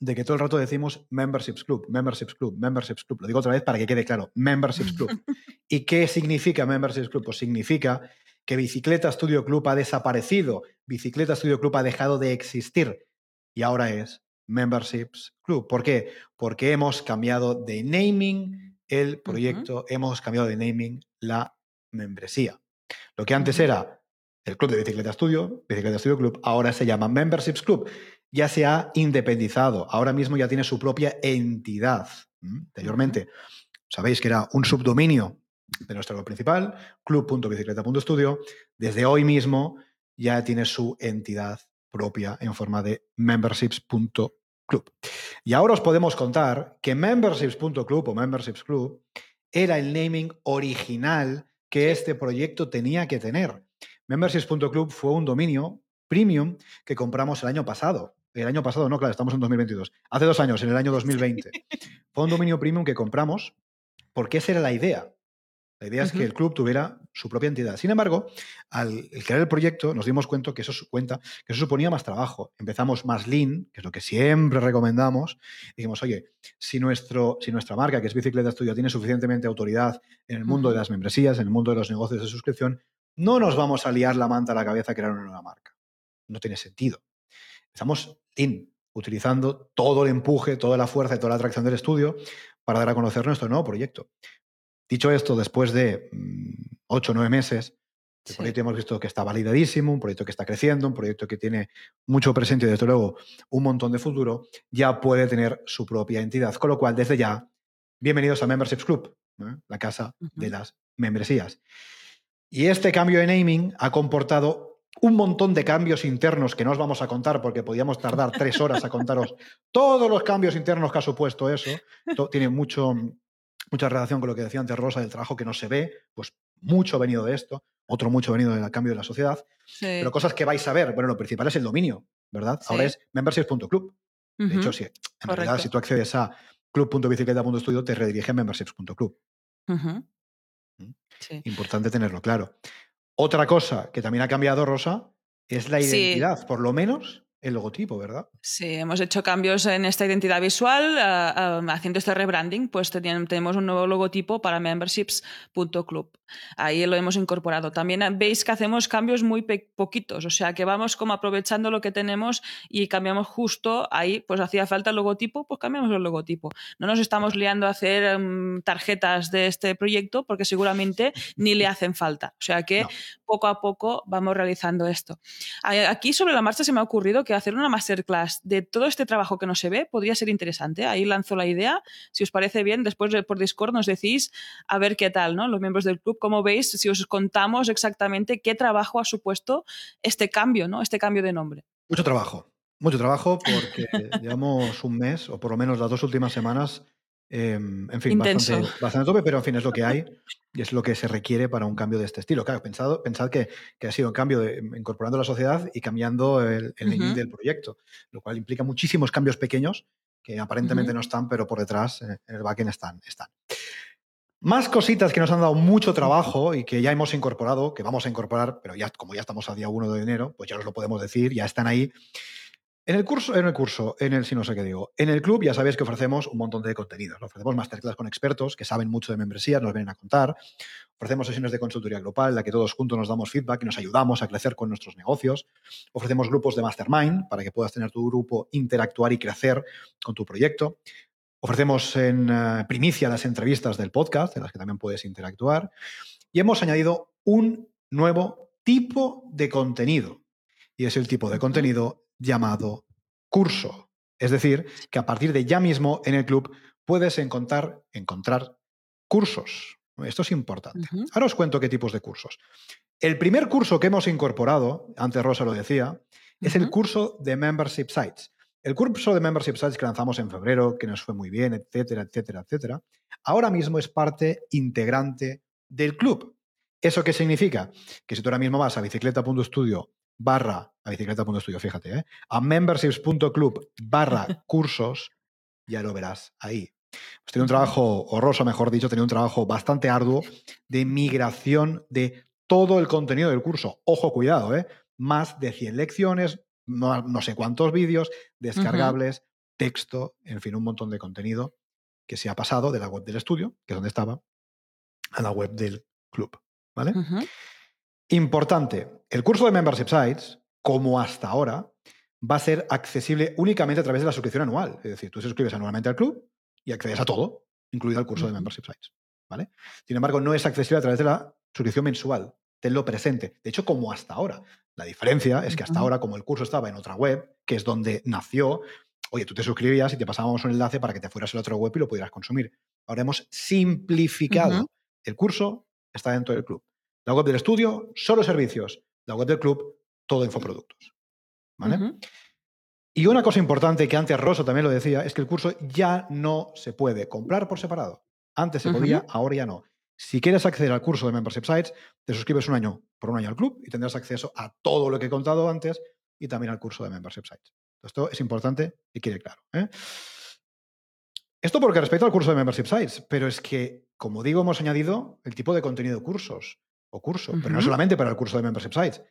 Speaker 1: de que todo el rato decimos Memberships Club, Memberships Club, Memberships Club. Lo digo otra vez para que quede claro, Memberships Club. ¿Y qué significa Memberships Club? Pues significa que Bicicleta Studio Club ha desaparecido, Bicicleta Studio Club ha dejado de existir y ahora es Memberships Club. ¿Por qué? Porque hemos cambiado de naming el proyecto, hemos cambiado de naming la membresía. Lo que antes era el Club de Bicicleta Studio, Bicicleta Studio Club, ahora se llama Memberships Club. Ya se ha independizado, ahora mismo ya tiene su propia entidad. Anteriormente, sabéis que era un subdominio de nuestro web principal, club.bicicleta.studio. Desde hoy mismo ya tiene su entidad propia en forma de memberships.club. Y ahora os podemos contar que memberships.club o memberships club era el naming original que este proyecto tenía que tener. Memberships.club fue un dominio premium que compramos el año pasado. El año pasado, no, claro, estamos en 2022. Hace dos años, en el año 2020. fue un dominio premium que compramos porque esa era la idea. La idea es que el club tuviera su propia entidad. Sin embargo, al crear el proyecto nos dimos cuenta que eso, cuenta, que eso suponía más trabajo. Empezamos más lean, que es lo que siempre recomendamos. dijimos, oye, si, nuestro, si nuestra marca, que es Bicicleta Studio, tiene suficientemente autoridad en el mundo de las membresías, en el mundo de los negocios de suscripción, no nos vamos a liar la manta a la cabeza a crear una nueva marca. No tiene sentido. Estamos lean, utilizando todo el empuje, toda la fuerza y toda la atracción del estudio para dar a conocer nuestro nuevo proyecto. Dicho esto, después de mm, ocho o nueve meses, el proyecto hemos visto que está validadísimo, un proyecto que está creciendo, un proyecto que tiene mucho presente y desde luego un montón de futuro, ya puede tener su propia entidad. Con lo cual, desde ya, bienvenidos a Memberships Club, ¿eh? la casa de las membresías. Y este cambio de naming ha comportado un montón de cambios internos que no os vamos a contar porque podíamos tardar tres horas a contaros todos los cambios internos que ha supuesto eso. Tiene mucho, mucha relación con lo que decía antes Rosa del trabajo que no se ve, pues mucho venido de esto, otro mucho venido del cambio de la sociedad, pero cosas que vais a ver, bueno, lo principal es el dominio, ¿verdad? Ahora es memberships.club. De hecho, si, en realidad, si tú accedes a club.bicicleta.studio, te redirige a memberships.club. ¿Mm? Importante tenerlo claro. Otra cosa que también ha cambiado, Rosa, es la identidad, por lo menos el logotipo, ¿verdad?
Speaker 2: Sí, hemos hecho cambios en esta identidad visual, ah, ah, haciendo este rebranding, pues tenemos un nuevo logotipo para memberships.club. Ahí lo hemos incorporado. También veis que hacemos cambios muy poquitos, o sea que vamos como aprovechando lo que tenemos y cambiamos justo ahí, pues hacía falta el logotipo, pues cambiamos el logotipo. No nos estamos liando a hacer mm, tarjetas de este proyecto porque seguramente ni le hacen falta. O sea que poco a poco vamos realizando esto. Aquí sobre la marcha se me ha ocurrido que hacer una masterclass de todo este trabajo que no se ve podría ser interesante. Ahí lanzo la idea. Si os parece bien, después por Discord nos decís a ver qué tal, ¿no? Los miembros del club, cómo veis, si os contamos exactamente qué trabajo ha supuesto este cambio, ¿no? Este cambio de nombre.
Speaker 1: Mucho trabajo. Mucho trabajo porque llevamos un mes, o por lo menos las dos últimas semanas, Em, en fin, bastante, bastante, tope, pero en fin, es lo que hay y es lo que se requiere para un cambio de este estilo. Claro, pensado, pensad que, que ha sido un cambio de, incorporando la sociedad y cambiando el, el del proyecto, lo cual implica muchísimos cambios pequeños que aparentemente no están, pero por detrás, eh, en el backend están, están. Más cositas que nos han dado mucho trabajo y que ya hemos incorporado, que vamos a incorporar, pero ya como ya estamos a día 1 de enero, pues ya os lo podemos decir, ya están ahí. En el curso, en el curso, en el si no sé qué digo, en el club ya sabéis que ofrecemos un montón de contenidos. Ofrecemos masterclass con expertos que saben mucho de membresías, nos vienen a contar. Ofrecemos sesiones de consultoría global, en la que todos juntos nos damos feedback y nos ayudamos a crecer con nuestros negocios. Ofrecemos grupos de mastermind para que puedas tener tu grupo, interactuar y crecer con tu proyecto. Ofrecemos en eh, primicia las entrevistas del podcast, en las que también puedes interactuar. Y hemos añadido un nuevo tipo de contenido. Y es el tipo de contenido llamado curso. Es decir, que a partir de ya mismo en el club puedes encontrar, encontrar cursos. Esto es importante. Ahora os cuento qué tipos de cursos. El primer curso que hemos incorporado, antes Rosa lo decía, es el curso de Membership Sites. El curso de Membership Sites que lanzamos en febrero, que nos fue muy bien, etcétera, etcétera, etcétera, ahora mismo es parte integrante del club. ¿Eso qué significa? Que si tú ahora mismo vas a bicicleta.studio barra, a bicicleta.studio, fíjate, ¿eh? a memberships.club barra cursos, ya lo verás ahí. Pues tiene un trabajo horroroso, mejor dicho, tenía un trabajo bastante arduo de migración de todo el contenido del curso. Ojo, cuidado, ¿eh? Más de 100 lecciones, no, sé cuántos vídeos, descargables, texto, en fin, un montón de contenido que se ha pasado de la web del estudio, que es donde estaba, a la web del club. ¿Vale? Importante, el curso de Membership Sites, como hasta ahora, va a ser accesible únicamente a través de la suscripción anual. Es decir, tú te suscribes anualmente al club y accedes a todo, incluido el curso de Membership Sites. ¿vale? Sin embargo, no es accesible a través de la suscripción mensual. Tenlo presente. De hecho, como hasta ahora. La diferencia es que hasta ahora, como el curso estaba en otra web, que es donde nació, oye, tú te suscribías y te pasábamos un enlace para que te fueras a la otra web y lo pudieras consumir. Ahora hemos simplificado. El curso está dentro del club. La web del estudio, solo servicios. La web del club, todo infoproductos. ¿Vale? Y una cosa importante que antes Rosso también lo decía, es que el curso ya no se puede comprar por separado. Antes se podía, ahora ya no. Si quieres acceder al curso de Membership Sites, te suscribes un año por un año al club y tendrás acceso a todo lo que he contado antes y también al curso de Membership Sites. Esto es importante y quede claro. ¿eh? Esto porque respecto al curso de Membership Sites, pero es que, como digo, hemos añadido el tipo de contenido de cursos o curso, pero no solamente para el curso de Membership Sites,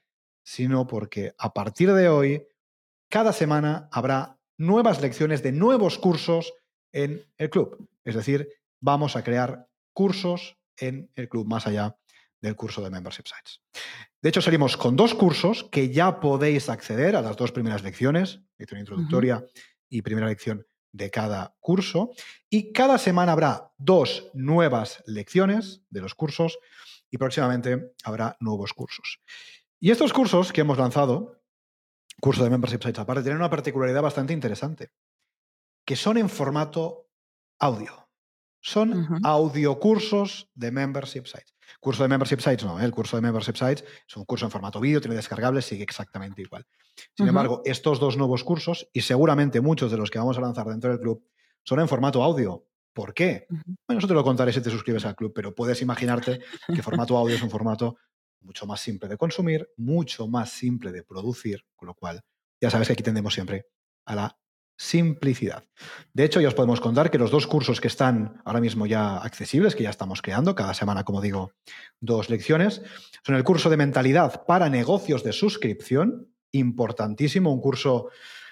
Speaker 1: sino porque a partir de hoy cada semana habrá nuevas lecciones de nuevos cursos en el club. Es decir, vamos a crear cursos en el club más allá del curso de Membership Sites. De hecho, salimos con dos cursos que ya podéis acceder a las dos primeras lecciones, lección introductoria y primera lección de cada curso. Y cada semana habrá dos nuevas lecciones de los cursos y próximamente habrá nuevos cursos. Y estos cursos que hemos lanzado curso de Membership Sites aparte, tienen una particularidad bastante interesante, que son en formato audio. Son audiocursos de Membership Sites. Curso de Membership Sites no, ¿eh? el curso de Membership Sites es un curso en formato vídeo, tiene descargables, sigue exactamente igual. Sin embargo, estos dos nuevos cursos, y seguramente muchos de los que vamos a lanzar dentro del club, son en formato audio. ¿Por qué? Bueno, eso te lo contaré si te suscribes al club, pero puedes imaginarte que formato audio es un formato mucho más simple de consumir, mucho más simple de producir, con lo cual ya sabes que aquí tendemos siempre a la simplicidad. De hecho, ya os podemos contar que los dos cursos que están ahora mismo ya accesibles, que ya estamos creando, cada semana, como digo, dos lecciones, son el curso de mentalidad para negocios de suscripción, importantísimo, un curso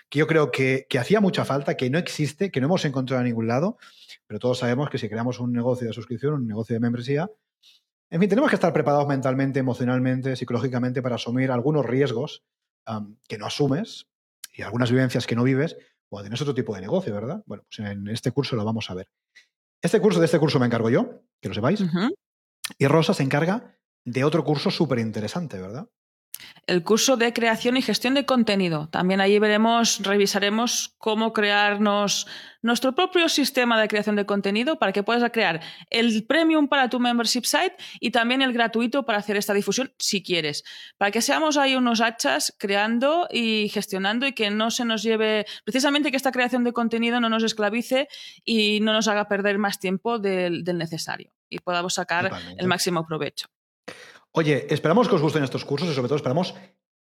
Speaker 1: que yo creo que, que hacía mucha falta, que no existe, que no hemos encontrado en ningún lado, pero todos sabemos que si creamos un negocio de suscripción, un negocio de membresía, en fin, tenemos que estar preparados mentalmente, emocionalmente, psicológicamente para asumir algunos riesgos que no asumes y algunas vivencias que no vives cuando tienes otro tipo de negocio, ¿verdad? Bueno, pues en este curso lo vamos a ver. Este curso, de este curso me encargo yo, que lo sepáis. Y Rosa se encarga de otro curso súper interesante, ¿verdad?
Speaker 2: El curso de creación y gestión de contenido. También ahí veremos, revisaremos cómo crearnos nuestro propio sistema de creación de contenido para que puedas crear el premium para tu membership site y también el gratuito para hacer esta difusión si quieres. Para que seamos ahí unos hachas creando y gestionando y que no se nos lleve, precisamente que esta creación de contenido no nos esclavice y no nos haga perder más tiempo del, necesario y podamos sacar el máximo provecho.
Speaker 1: Oye, esperamos que os gusten estos cursos y sobre todo esperamos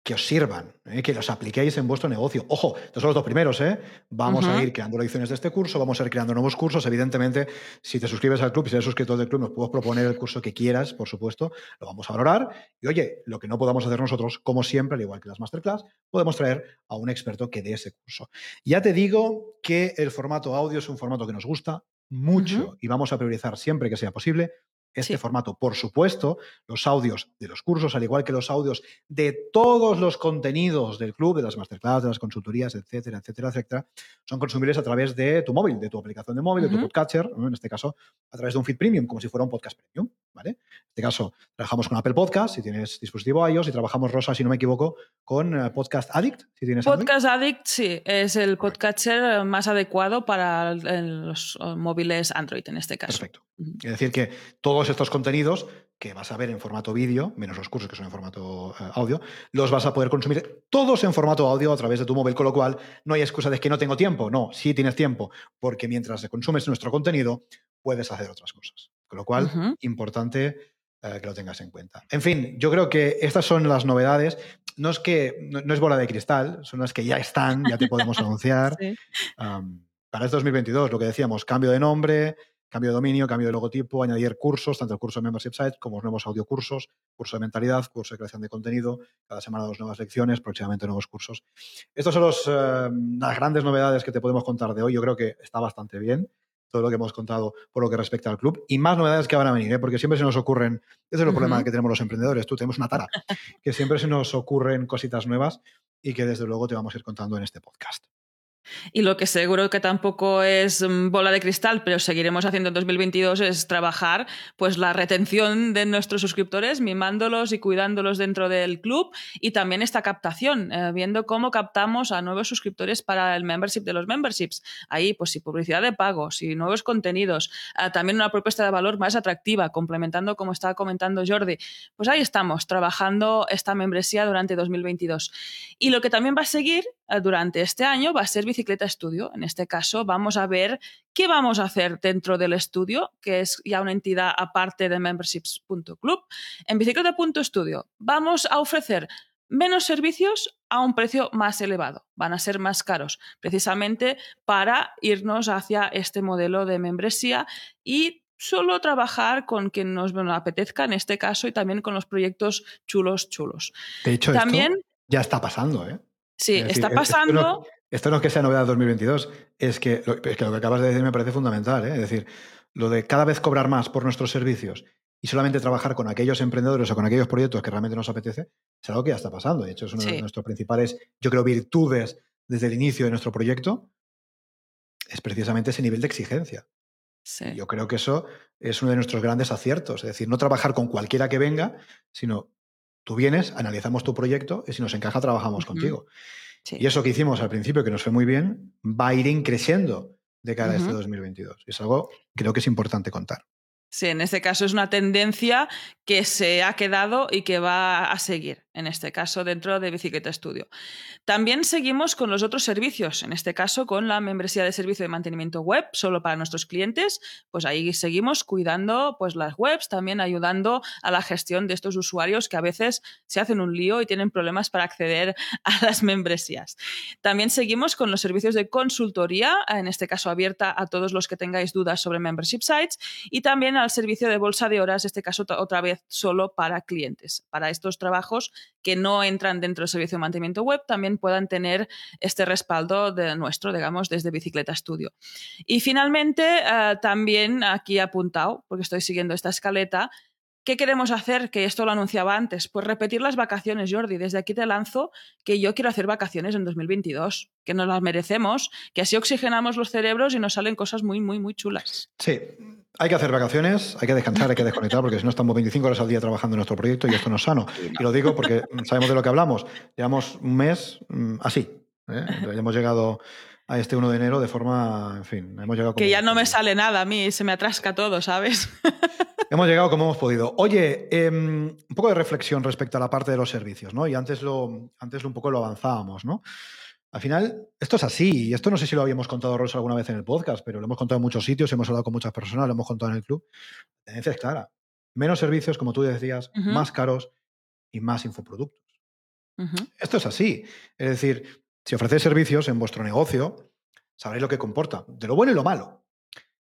Speaker 1: que os sirvan, ¿eh? que los apliquéis en vuestro negocio. Ojo, estos son los dos primeros, ¿eh? Vamos a ir creando lecciones de este curso, vamos a ir creando nuevos cursos. Evidentemente, si te suscribes al club y si eres suscriptor del club, nos puedes proponer el curso que quieras, por supuesto, lo vamos a valorar. Y oye, lo que no podamos hacer nosotros, como siempre, al igual que las masterclass, podemos traer a un experto que dé ese curso. Ya te digo que el formato audio es un formato que nos gusta mucho y vamos a priorizar siempre que sea posible este formato. Por supuesto, los audios de los cursos, al igual que los audios de todos los contenidos del club, de las masterclass, de las consultorías, etcétera, etcétera, etcétera, son consumibles a través de tu móvil, de tu aplicación de móvil, de tu podcatcher, en este caso, a través de un feed premium, como si fuera un podcast premium. ¿Vale? En este caso, trabajamos con Apple Podcast, si tienes dispositivo iOS, y trabajamos, Rosa, si no me equivoco, con eh, Podcast Addict, si tienes
Speaker 2: Podcast Addict, sí, es el podcatcher más adecuado para los eh, móviles Android en este caso.
Speaker 1: Perfecto. Es decir, que todos estos contenidos que vas a ver en formato vídeo, menos los cursos que son en formato eh, audio, los vas a poder consumir todos en formato audio a través de tu móvil, con lo cual no hay excusa de que no tengo tiempo. No, sí tienes tiempo, porque mientras consumes nuestro contenido, puedes hacer otras cosas. Con lo cual, importante eh, que lo tengas en cuenta. En fin, yo creo que estas son las novedades. No es que no, es bola de cristal, son las que ya están, ya te podemos anunciar. para este 2022, lo que decíamos, cambio de nombre, cambio de dominio, cambio de logotipo, añadir cursos, tanto el curso de Membership Site como los nuevos audiocursos, curso de mentalidad, curso de creación de contenido, cada semana dos nuevas lecciones, próximamente nuevos cursos. Estas son los, eh, las grandes novedades que te podemos contar de hoy. Yo creo que está bastante bien. Todo lo que hemos contado por lo que respecta al club y más novedades que van a venir, ¿eh? porque siempre se nos ocurren, ese es el problema que tenemos los emprendedores, tú tenemos una tara, que siempre se nos ocurren cositas nuevas y que desde luego te vamos a ir contando en este podcast.
Speaker 2: Y lo que seguro que tampoco es mm, bola de cristal, pero seguiremos haciendo en 2022 es trabajar pues la retención de nuestros suscriptores, mimándolos y cuidándolos dentro del club y también esta captación, eh, viendo cómo captamos a nuevos suscriptores para el membership de los memberships. Ahí, pues si publicidad de pago, si nuevos contenidos, eh, también una propuesta de valor más atractiva, complementando como estaba comentando Jordi. Pues ahí estamos, trabajando esta membresía durante 2022. Y lo que también va a seguir eh, durante este año va a ser Bicicleta Estudio. En este caso vamos a ver qué vamos a hacer dentro del estudio, que es ya una entidad aparte de memberships.club. En Bicicleta.studio vamos a ofrecer menos servicios a un precio más elevado. Van a ser más caros, precisamente para irnos hacia este modelo de membresía y solo trabajar con quien nos apetezca en este caso y también con los proyectos chulos, chulos.
Speaker 1: De hecho, también, ya está pasando, ¿eh?
Speaker 2: Sí, está pasando.
Speaker 1: Esto no, es que sea novedad 2022, es que, lo, que lo que acabas de decir me parece fundamental. ¿eh? Es decir, lo de cada vez cobrar más por nuestros servicios y solamente trabajar con aquellos emprendedores o con aquellos proyectos que realmente nos apetece, es algo que ya está pasando. De hecho, es una de nuestras principales, yo creo, virtudes desde el inicio de nuestro proyecto, es precisamente ese nivel de exigencia. Yo creo que eso es uno de nuestros grandes aciertos. Es decir, no trabajar con cualquiera que venga, sino Tú vienes, analizamos tu proyecto y si nos encaja, trabajamos contigo. Y eso que hicimos al principio, que nos fue muy bien, va a ir creciendo de cara a este 2022. Y es algo que creo que es importante contar.
Speaker 2: Sí, en este caso es una tendencia que se ha quedado y que va a seguir en este caso dentro de Bicicleta Studio. También seguimos con los otros servicios, en este caso con la membresía de servicio de mantenimiento web, solo para nuestros clientes, pues ahí seguimos cuidando pues las webs, también ayudando a la gestión de estos usuarios que a veces se hacen un lío y tienen problemas para acceder a las membresías. También seguimos con los servicios de consultoría, en este caso abierta a todos los que tengáis dudas sobre membership sites y también al servicio de bolsa de horas, en este caso otra vez solo para clientes, para estos trabajos que no entran dentro del servicio de mantenimiento web también puedan tener este respaldo de nuestro, digamos, desde Bicicleta Studio. Y finalmente, eh, también aquí apuntado, porque estoy siguiendo esta escaleta, ¿Qué queremos hacer? Que esto lo anunciaba antes. Pues repetir las vacaciones, Jordi. Desde aquí te lanzo que yo quiero hacer vacaciones en 2022, que nos las merecemos, que así oxigenamos los cerebros y nos salen cosas muy, muy, muy chulas.
Speaker 1: Sí, hay que hacer vacaciones, hay que descansar, hay que desconectar, porque si no estamos 25 horas al día trabajando en nuestro proyecto y esto no es sano. Y lo digo porque sabemos de lo que hablamos. Llevamos un mes mm, así. ¿eh? Hemos llegado a este 1 de enero de forma, en fin, hemos llegado...
Speaker 2: Que ya no me sale nada a mí, se me atrasca todo, ¿sabes?
Speaker 1: hemos llegado como hemos podido. Oye, em, un poco de reflexión respecto a la parte de los servicios, ¿no? Y antes lo, antes un poco lo avanzábamos, ¿no? Al final, esto es así, y esto no sé si lo habíamos contado, Rosa, alguna vez en el podcast, pero lo hemos contado en muchos sitios, hemos hablado con muchas personas, lo hemos contado en el club. La tendencia es clara. Menos servicios, como tú decías, más caros y más infoproductos. Esto es así. Es decir, si ofrecéis servicios en vuestro negocio, sabréis lo que comporta, de lo bueno y lo malo.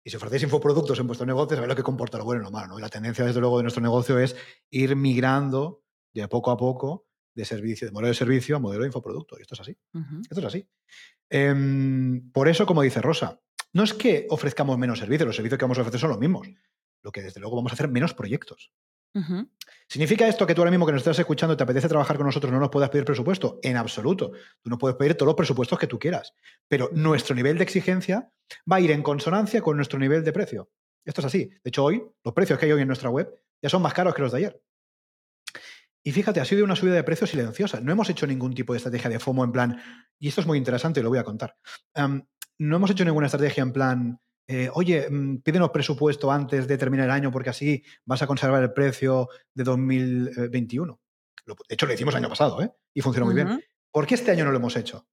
Speaker 1: Y si ofrecéis infoproductos en vuestro negocio, sabréis lo que comporta lo bueno y lo malo. Y la tendencia, desde luego, de nuestro negocio es ir migrando de poco a poco de servicio, de modelo de servicio a modelo de infoproducto. Y esto es así. Esto es así. Em, por eso, como dice Rosa, no es que ofrezcamos menos servicios, los servicios que vamos a ofrecer son los mismos. Lo que desde luego vamos a hacer menos proyectos. ¿Significa esto que tú ahora mismo que nos estás escuchando te apetece trabajar con nosotros no nos puedas pedir presupuesto? En absoluto. Tú no puedes pedir todos los presupuestos que tú quieras. Pero nuestro nivel de exigencia va a ir en consonancia con nuestro nivel de precio. Esto es así. De hecho, hoy, los precios que hay hoy en nuestra web ya son más caros que los de ayer. Y fíjate, ha sido una subida de precios silenciosa. No hemos hecho ningún tipo de estrategia de FOMO en plan, y esto es muy interesante y lo voy a contar. no hemos hecho ninguna estrategia en plan, eh, oye, mm, pídenos presupuesto antes de terminar el año porque así vas a conservar el precio de 2021. de hecho, lo hicimos el año pasado ¿eh? y funcionó muy bien. ¿Por qué este año no lo hemos hecho?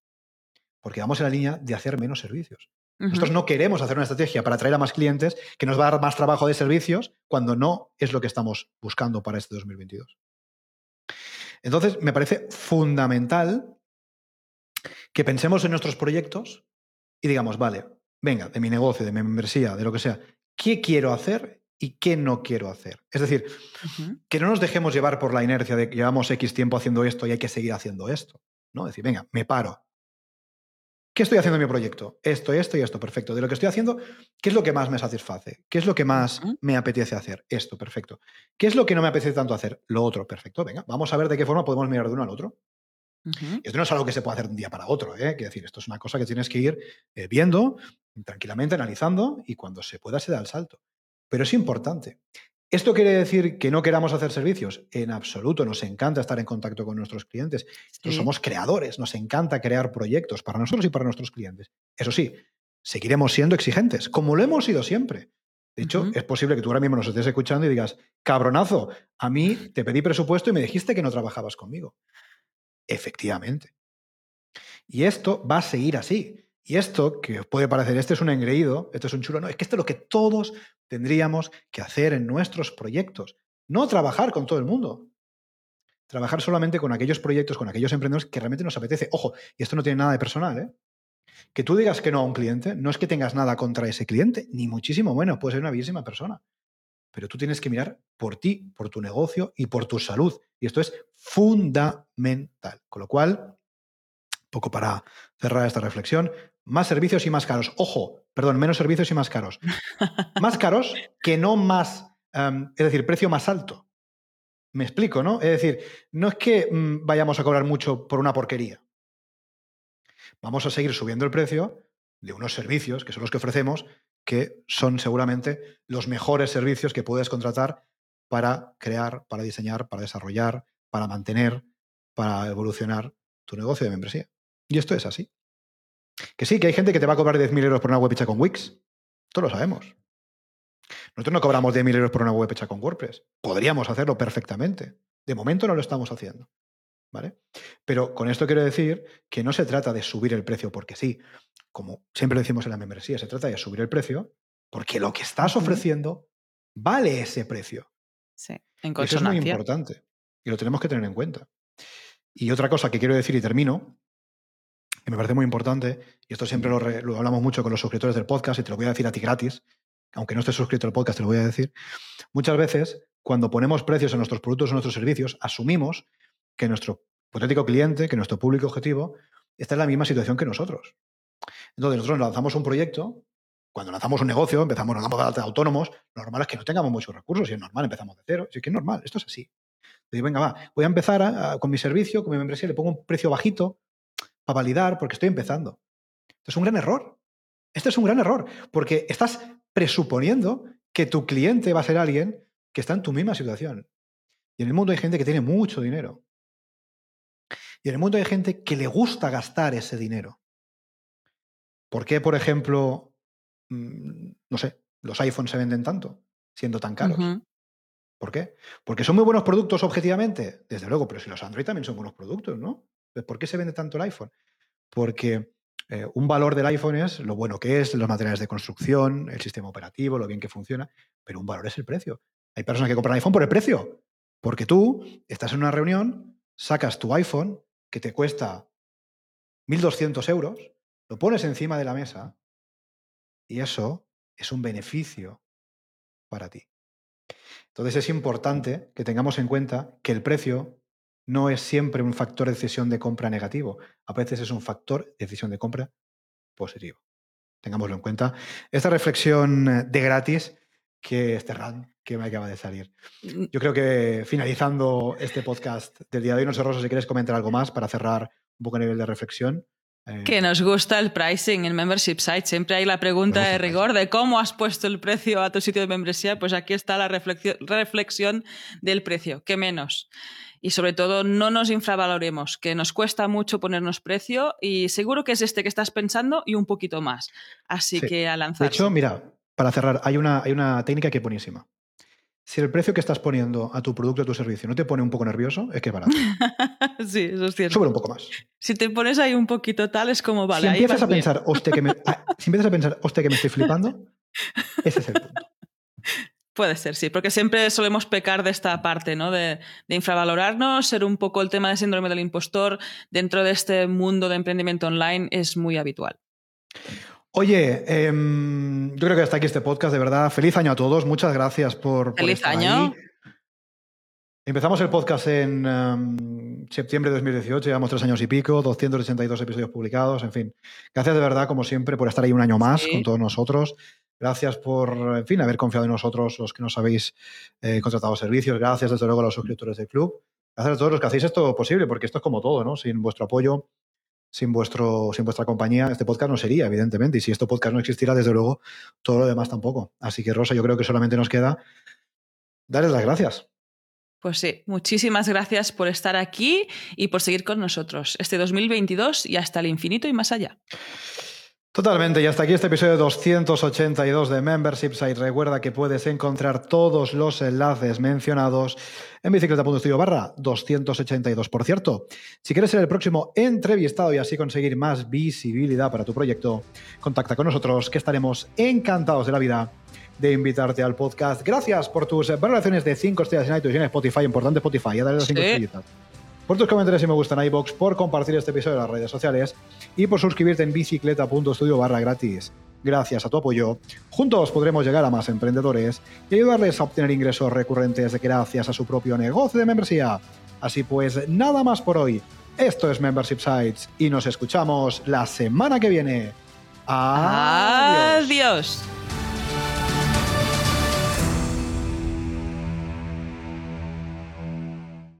Speaker 1: Porque vamos en la línea de hacer menos servicios. Nosotros no queremos hacer una estrategia para atraer a más clientes que nos va a dar más trabajo de servicios cuando no es lo que estamos buscando para este 2022. Entonces, me parece fundamental que pensemos en nuestros proyectos y digamos, vale, venga, de mi negocio, de mi membresía, de lo que sea, ¿qué quiero hacer y qué no quiero hacer? Es decir, que no nos dejemos llevar por la inercia de que llevamos X tiempo haciendo esto y hay que seguir haciendo esto. ¿no? Es decir, venga, me paro. ¿Qué estoy haciendo en mi proyecto? Esto, esto y esto, perfecto. De lo que estoy haciendo, ¿qué es lo que más me satisface? ¿Qué es lo que más me apetece hacer? Esto, perfecto. ¿Qué es lo que no me apetece tanto hacer? Lo otro, perfecto. Venga, vamos a ver de qué forma podemos mirar de uno al otro. Y esto no es algo que se puede hacer de un día para otro, ¿eh? Quiero decir, esto es una cosa que tienes que ir eh, viendo, tranquilamente analizando y cuando se pueda se da el salto. Pero es importante. ¿Esto quiere decir que no queramos hacer servicios? En absoluto, nos encanta estar en contacto con nuestros clientes. somos creadores, nos encanta crear proyectos para nosotros y para nuestros clientes. Eso sí, seguiremos siendo exigentes, como lo hemos sido siempre. De hecho, es posible que tú ahora mismo nos estés escuchando y digas, cabronazo, a mí te pedí presupuesto y me dijiste que no trabajabas conmigo. Efectivamente. Y esto va a seguir así. Y esto, que puede parecer, este es un engreído, esto es un chulo, no, es que esto es lo que todos tendríamos que hacer en nuestros proyectos. No trabajar con todo el mundo. Trabajar solamente con aquellos proyectos, con aquellos emprendedores que realmente nos apetece. Ojo, y esto no tiene nada de personal, ¿eh? Que tú digas que no a un cliente, no es que tengas nada contra ese cliente, ni muchísimo menos, puede ser una bellísima persona. Pero tú tienes que mirar por ti, por tu negocio y por tu salud. Y esto es fundamental. Con lo cual, poco para cerrar esta reflexión, más servicios y más caros. Ojo, perdón, menos servicios y más caros. más caros que no más, em, es decir, precio más alto. Me explico, ¿no? Es decir, no es que mm, vayamos a cobrar mucho por una porquería. Vamos a seguir subiendo el precio de unos servicios, que son los que ofrecemos, que son seguramente los mejores servicios que puedes contratar para crear, para diseñar, para desarrollar, para mantener, para evolucionar tu negocio de membresía. Y esto es así. Que sí, que hay gente que te va a cobrar 10.000 euros por una web hecha con Wix. Esto lo sabemos. Nosotros no cobramos 10.000 euros por una web hecha con WordPress. Podríamos hacerlo perfectamente. De momento no lo estamos haciendo. ¿Vale? Pero con esto quiero decir que no se trata de subir el precio porque sí. Como siempre decimos en la membresía, se trata de subir el precio porque lo que estás ofreciendo vale ese precio.
Speaker 2: Sí, en
Speaker 1: Eso es muy importante y lo tenemos que tener en cuenta. Y otra cosa que quiero decir y termino que me parece muy importante, y esto siempre lo, hablamos mucho con los suscriptores del podcast, y te lo voy a decir a ti gratis, aunque no estés suscrito al podcast, te lo voy a decir. Muchas veces, cuando ponemos precios en nuestros productos o nuestros servicios, asumimos que nuestro hipotético cliente, que nuestro público objetivo, está en la misma situación que nosotros. Entonces, nosotros lanzamos un proyecto, cuando lanzamos un negocio, empezamos, nos damos de autónomos, lo normal es que no tengamos muchos recursos, y es normal, empezamos de cero, que es normal, esto es así. Venga, va, voy a empezar con mi servicio, con mi membresía, le pongo un precio bajito, para validar porque estoy empezando. Esto es un gran error. Esto es un gran error porque estás presuponiendo que tu cliente va a ser alguien que está en tu misma situación. Y en el mundo hay gente que tiene mucho dinero. Y en el mundo hay gente que le gusta gastar ese dinero. ¿Por qué, por ejemplo, mm, no sé, los iPhones se venden tanto, siendo tan caros? ¿Por qué? Porque son muy buenos productos objetivamente, desde luego, pero si los Android también son buenos productos, ¿no? ¿Por qué se vende tanto el iPhone? Porque eh, un valor del iPhone es lo bueno que es, los materiales de construcción, el sistema operativo, lo bien que funciona, pero un valor es el precio. Hay personas que compran iPhone por el precio, porque tú estás en una reunión, sacas tu iPhone que te cuesta 1.200 euros, lo pones encima de la mesa y eso es un beneficio para ti. Entonces es importante que tengamos en cuenta que el precio no es siempre un factor de decisión de compra negativo, a veces es un factor de decisión de compra positivo. Tengámoslo en cuenta. Esta reflexión eh, de gratis que este run que me acaba de salir. Mm. Yo creo que finalizando este podcast del día de hoy, no sé, Rosa, si quieres comentar algo más para cerrar un poco a nivel de reflexión.
Speaker 2: Eh, que nos gusta el pricing en Membership Site. Siempre hay la pregunta de rigor de cómo has puesto el precio a tu sitio de membresía. Pues aquí está la reflexión del precio. ¿Qué menos? y sobre todo no nos infravaloremos, que nos cuesta mucho ponernos precio y seguro que es este que estás pensando y un poquito más. Así que a lanzar.
Speaker 1: De hecho, mira, para cerrar, hay una, hay una técnica que es buenísima. Si el precio que estás poniendo a tu producto o a tu servicio no te pone un poco nervioso, es que es barato.
Speaker 2: sí, eso es cierto.
Speaker 1: Sube un poco más.
Speaker 2: Si te pones ahí un poquito tal, es como vale.
Speaker 1: Si empiezas, a pensar, que me, ah, si empiezas a pensar, hostia, que me estoy flipando, ese es el punto.
Speaker 2: Puede ser, sí, porque siempre solemos pecar de esta parte, ¿no? De, infravalorarnos, ser un poco el tema de síndrome del impostor dentro de este mundo de emprendimiento online es muy habitual.
Speaker 1: Oye, em, yo creo que hasta aquí este podcast, de verdad. Feliz año a todos, muchas gracias por...
Speaker 2: Feliz año.
Speaker 1: Empezamos el podcast en, em, septiembre de 2018, llevamos tres años y pico, 282 episodios publicados, en fin. Gracias de verdad, como siempre, por estar ahí un año más con todos nosotros. Gracias por, en fin, haber confiado en nosotros, los que nos habéis eh, contratado servicios. Gracias, desde luego, a los suscriptores del club. Gracias a todos los que hacéis esto posible, porque esto es como todo, ¿no? Sin vuestro apoyo, sin, vuestro, sin vuestra compañía, este podcast no sería, evidentemente. Y si este podcast no existiera, desde luego, todo lo demás tampoco. Así que, Rosa, yo creo que solamente nos queda darles las gracias.
Speaker 2: Pues sí, muchísimas gracias por estar aquí y por seguir con nosotros este 2022 y hasta el infinito y más allá.
Speaker 1: Totalmente, y hasta aquí este episodio 282 de Membership Site. Recuerda que puedes encontrar todos los enlaces mencionados en bicicleta.studio barra 282. Por cierto, si quieres ser el próximo entrevistado y así conseguir más visibilidad para tu proyecto, contacta con nosotros que estaremos encantados de la vida de invitarte al podcast. Gracias por tus valoraciones de 5 estrellas en iTunes y en Spotify, importante Spotify, ya daré las 5 estrellitas. Por tus comentarios si me gustan iBox, por compartir este episodio en las redes sociales y por suscribirte en bicicleta.studio barra gratis. Gracias a tu apoyo, juntos podremos llegar a más emprendedores y ayudarles a obtener ingresos recurrentes gracias a su propio negocio de membresía. Así pues, nada más por hoy. Esto es Membership Sites y nos escuchamos la semana que viene.
Speaker 2: Adiós. Adiós.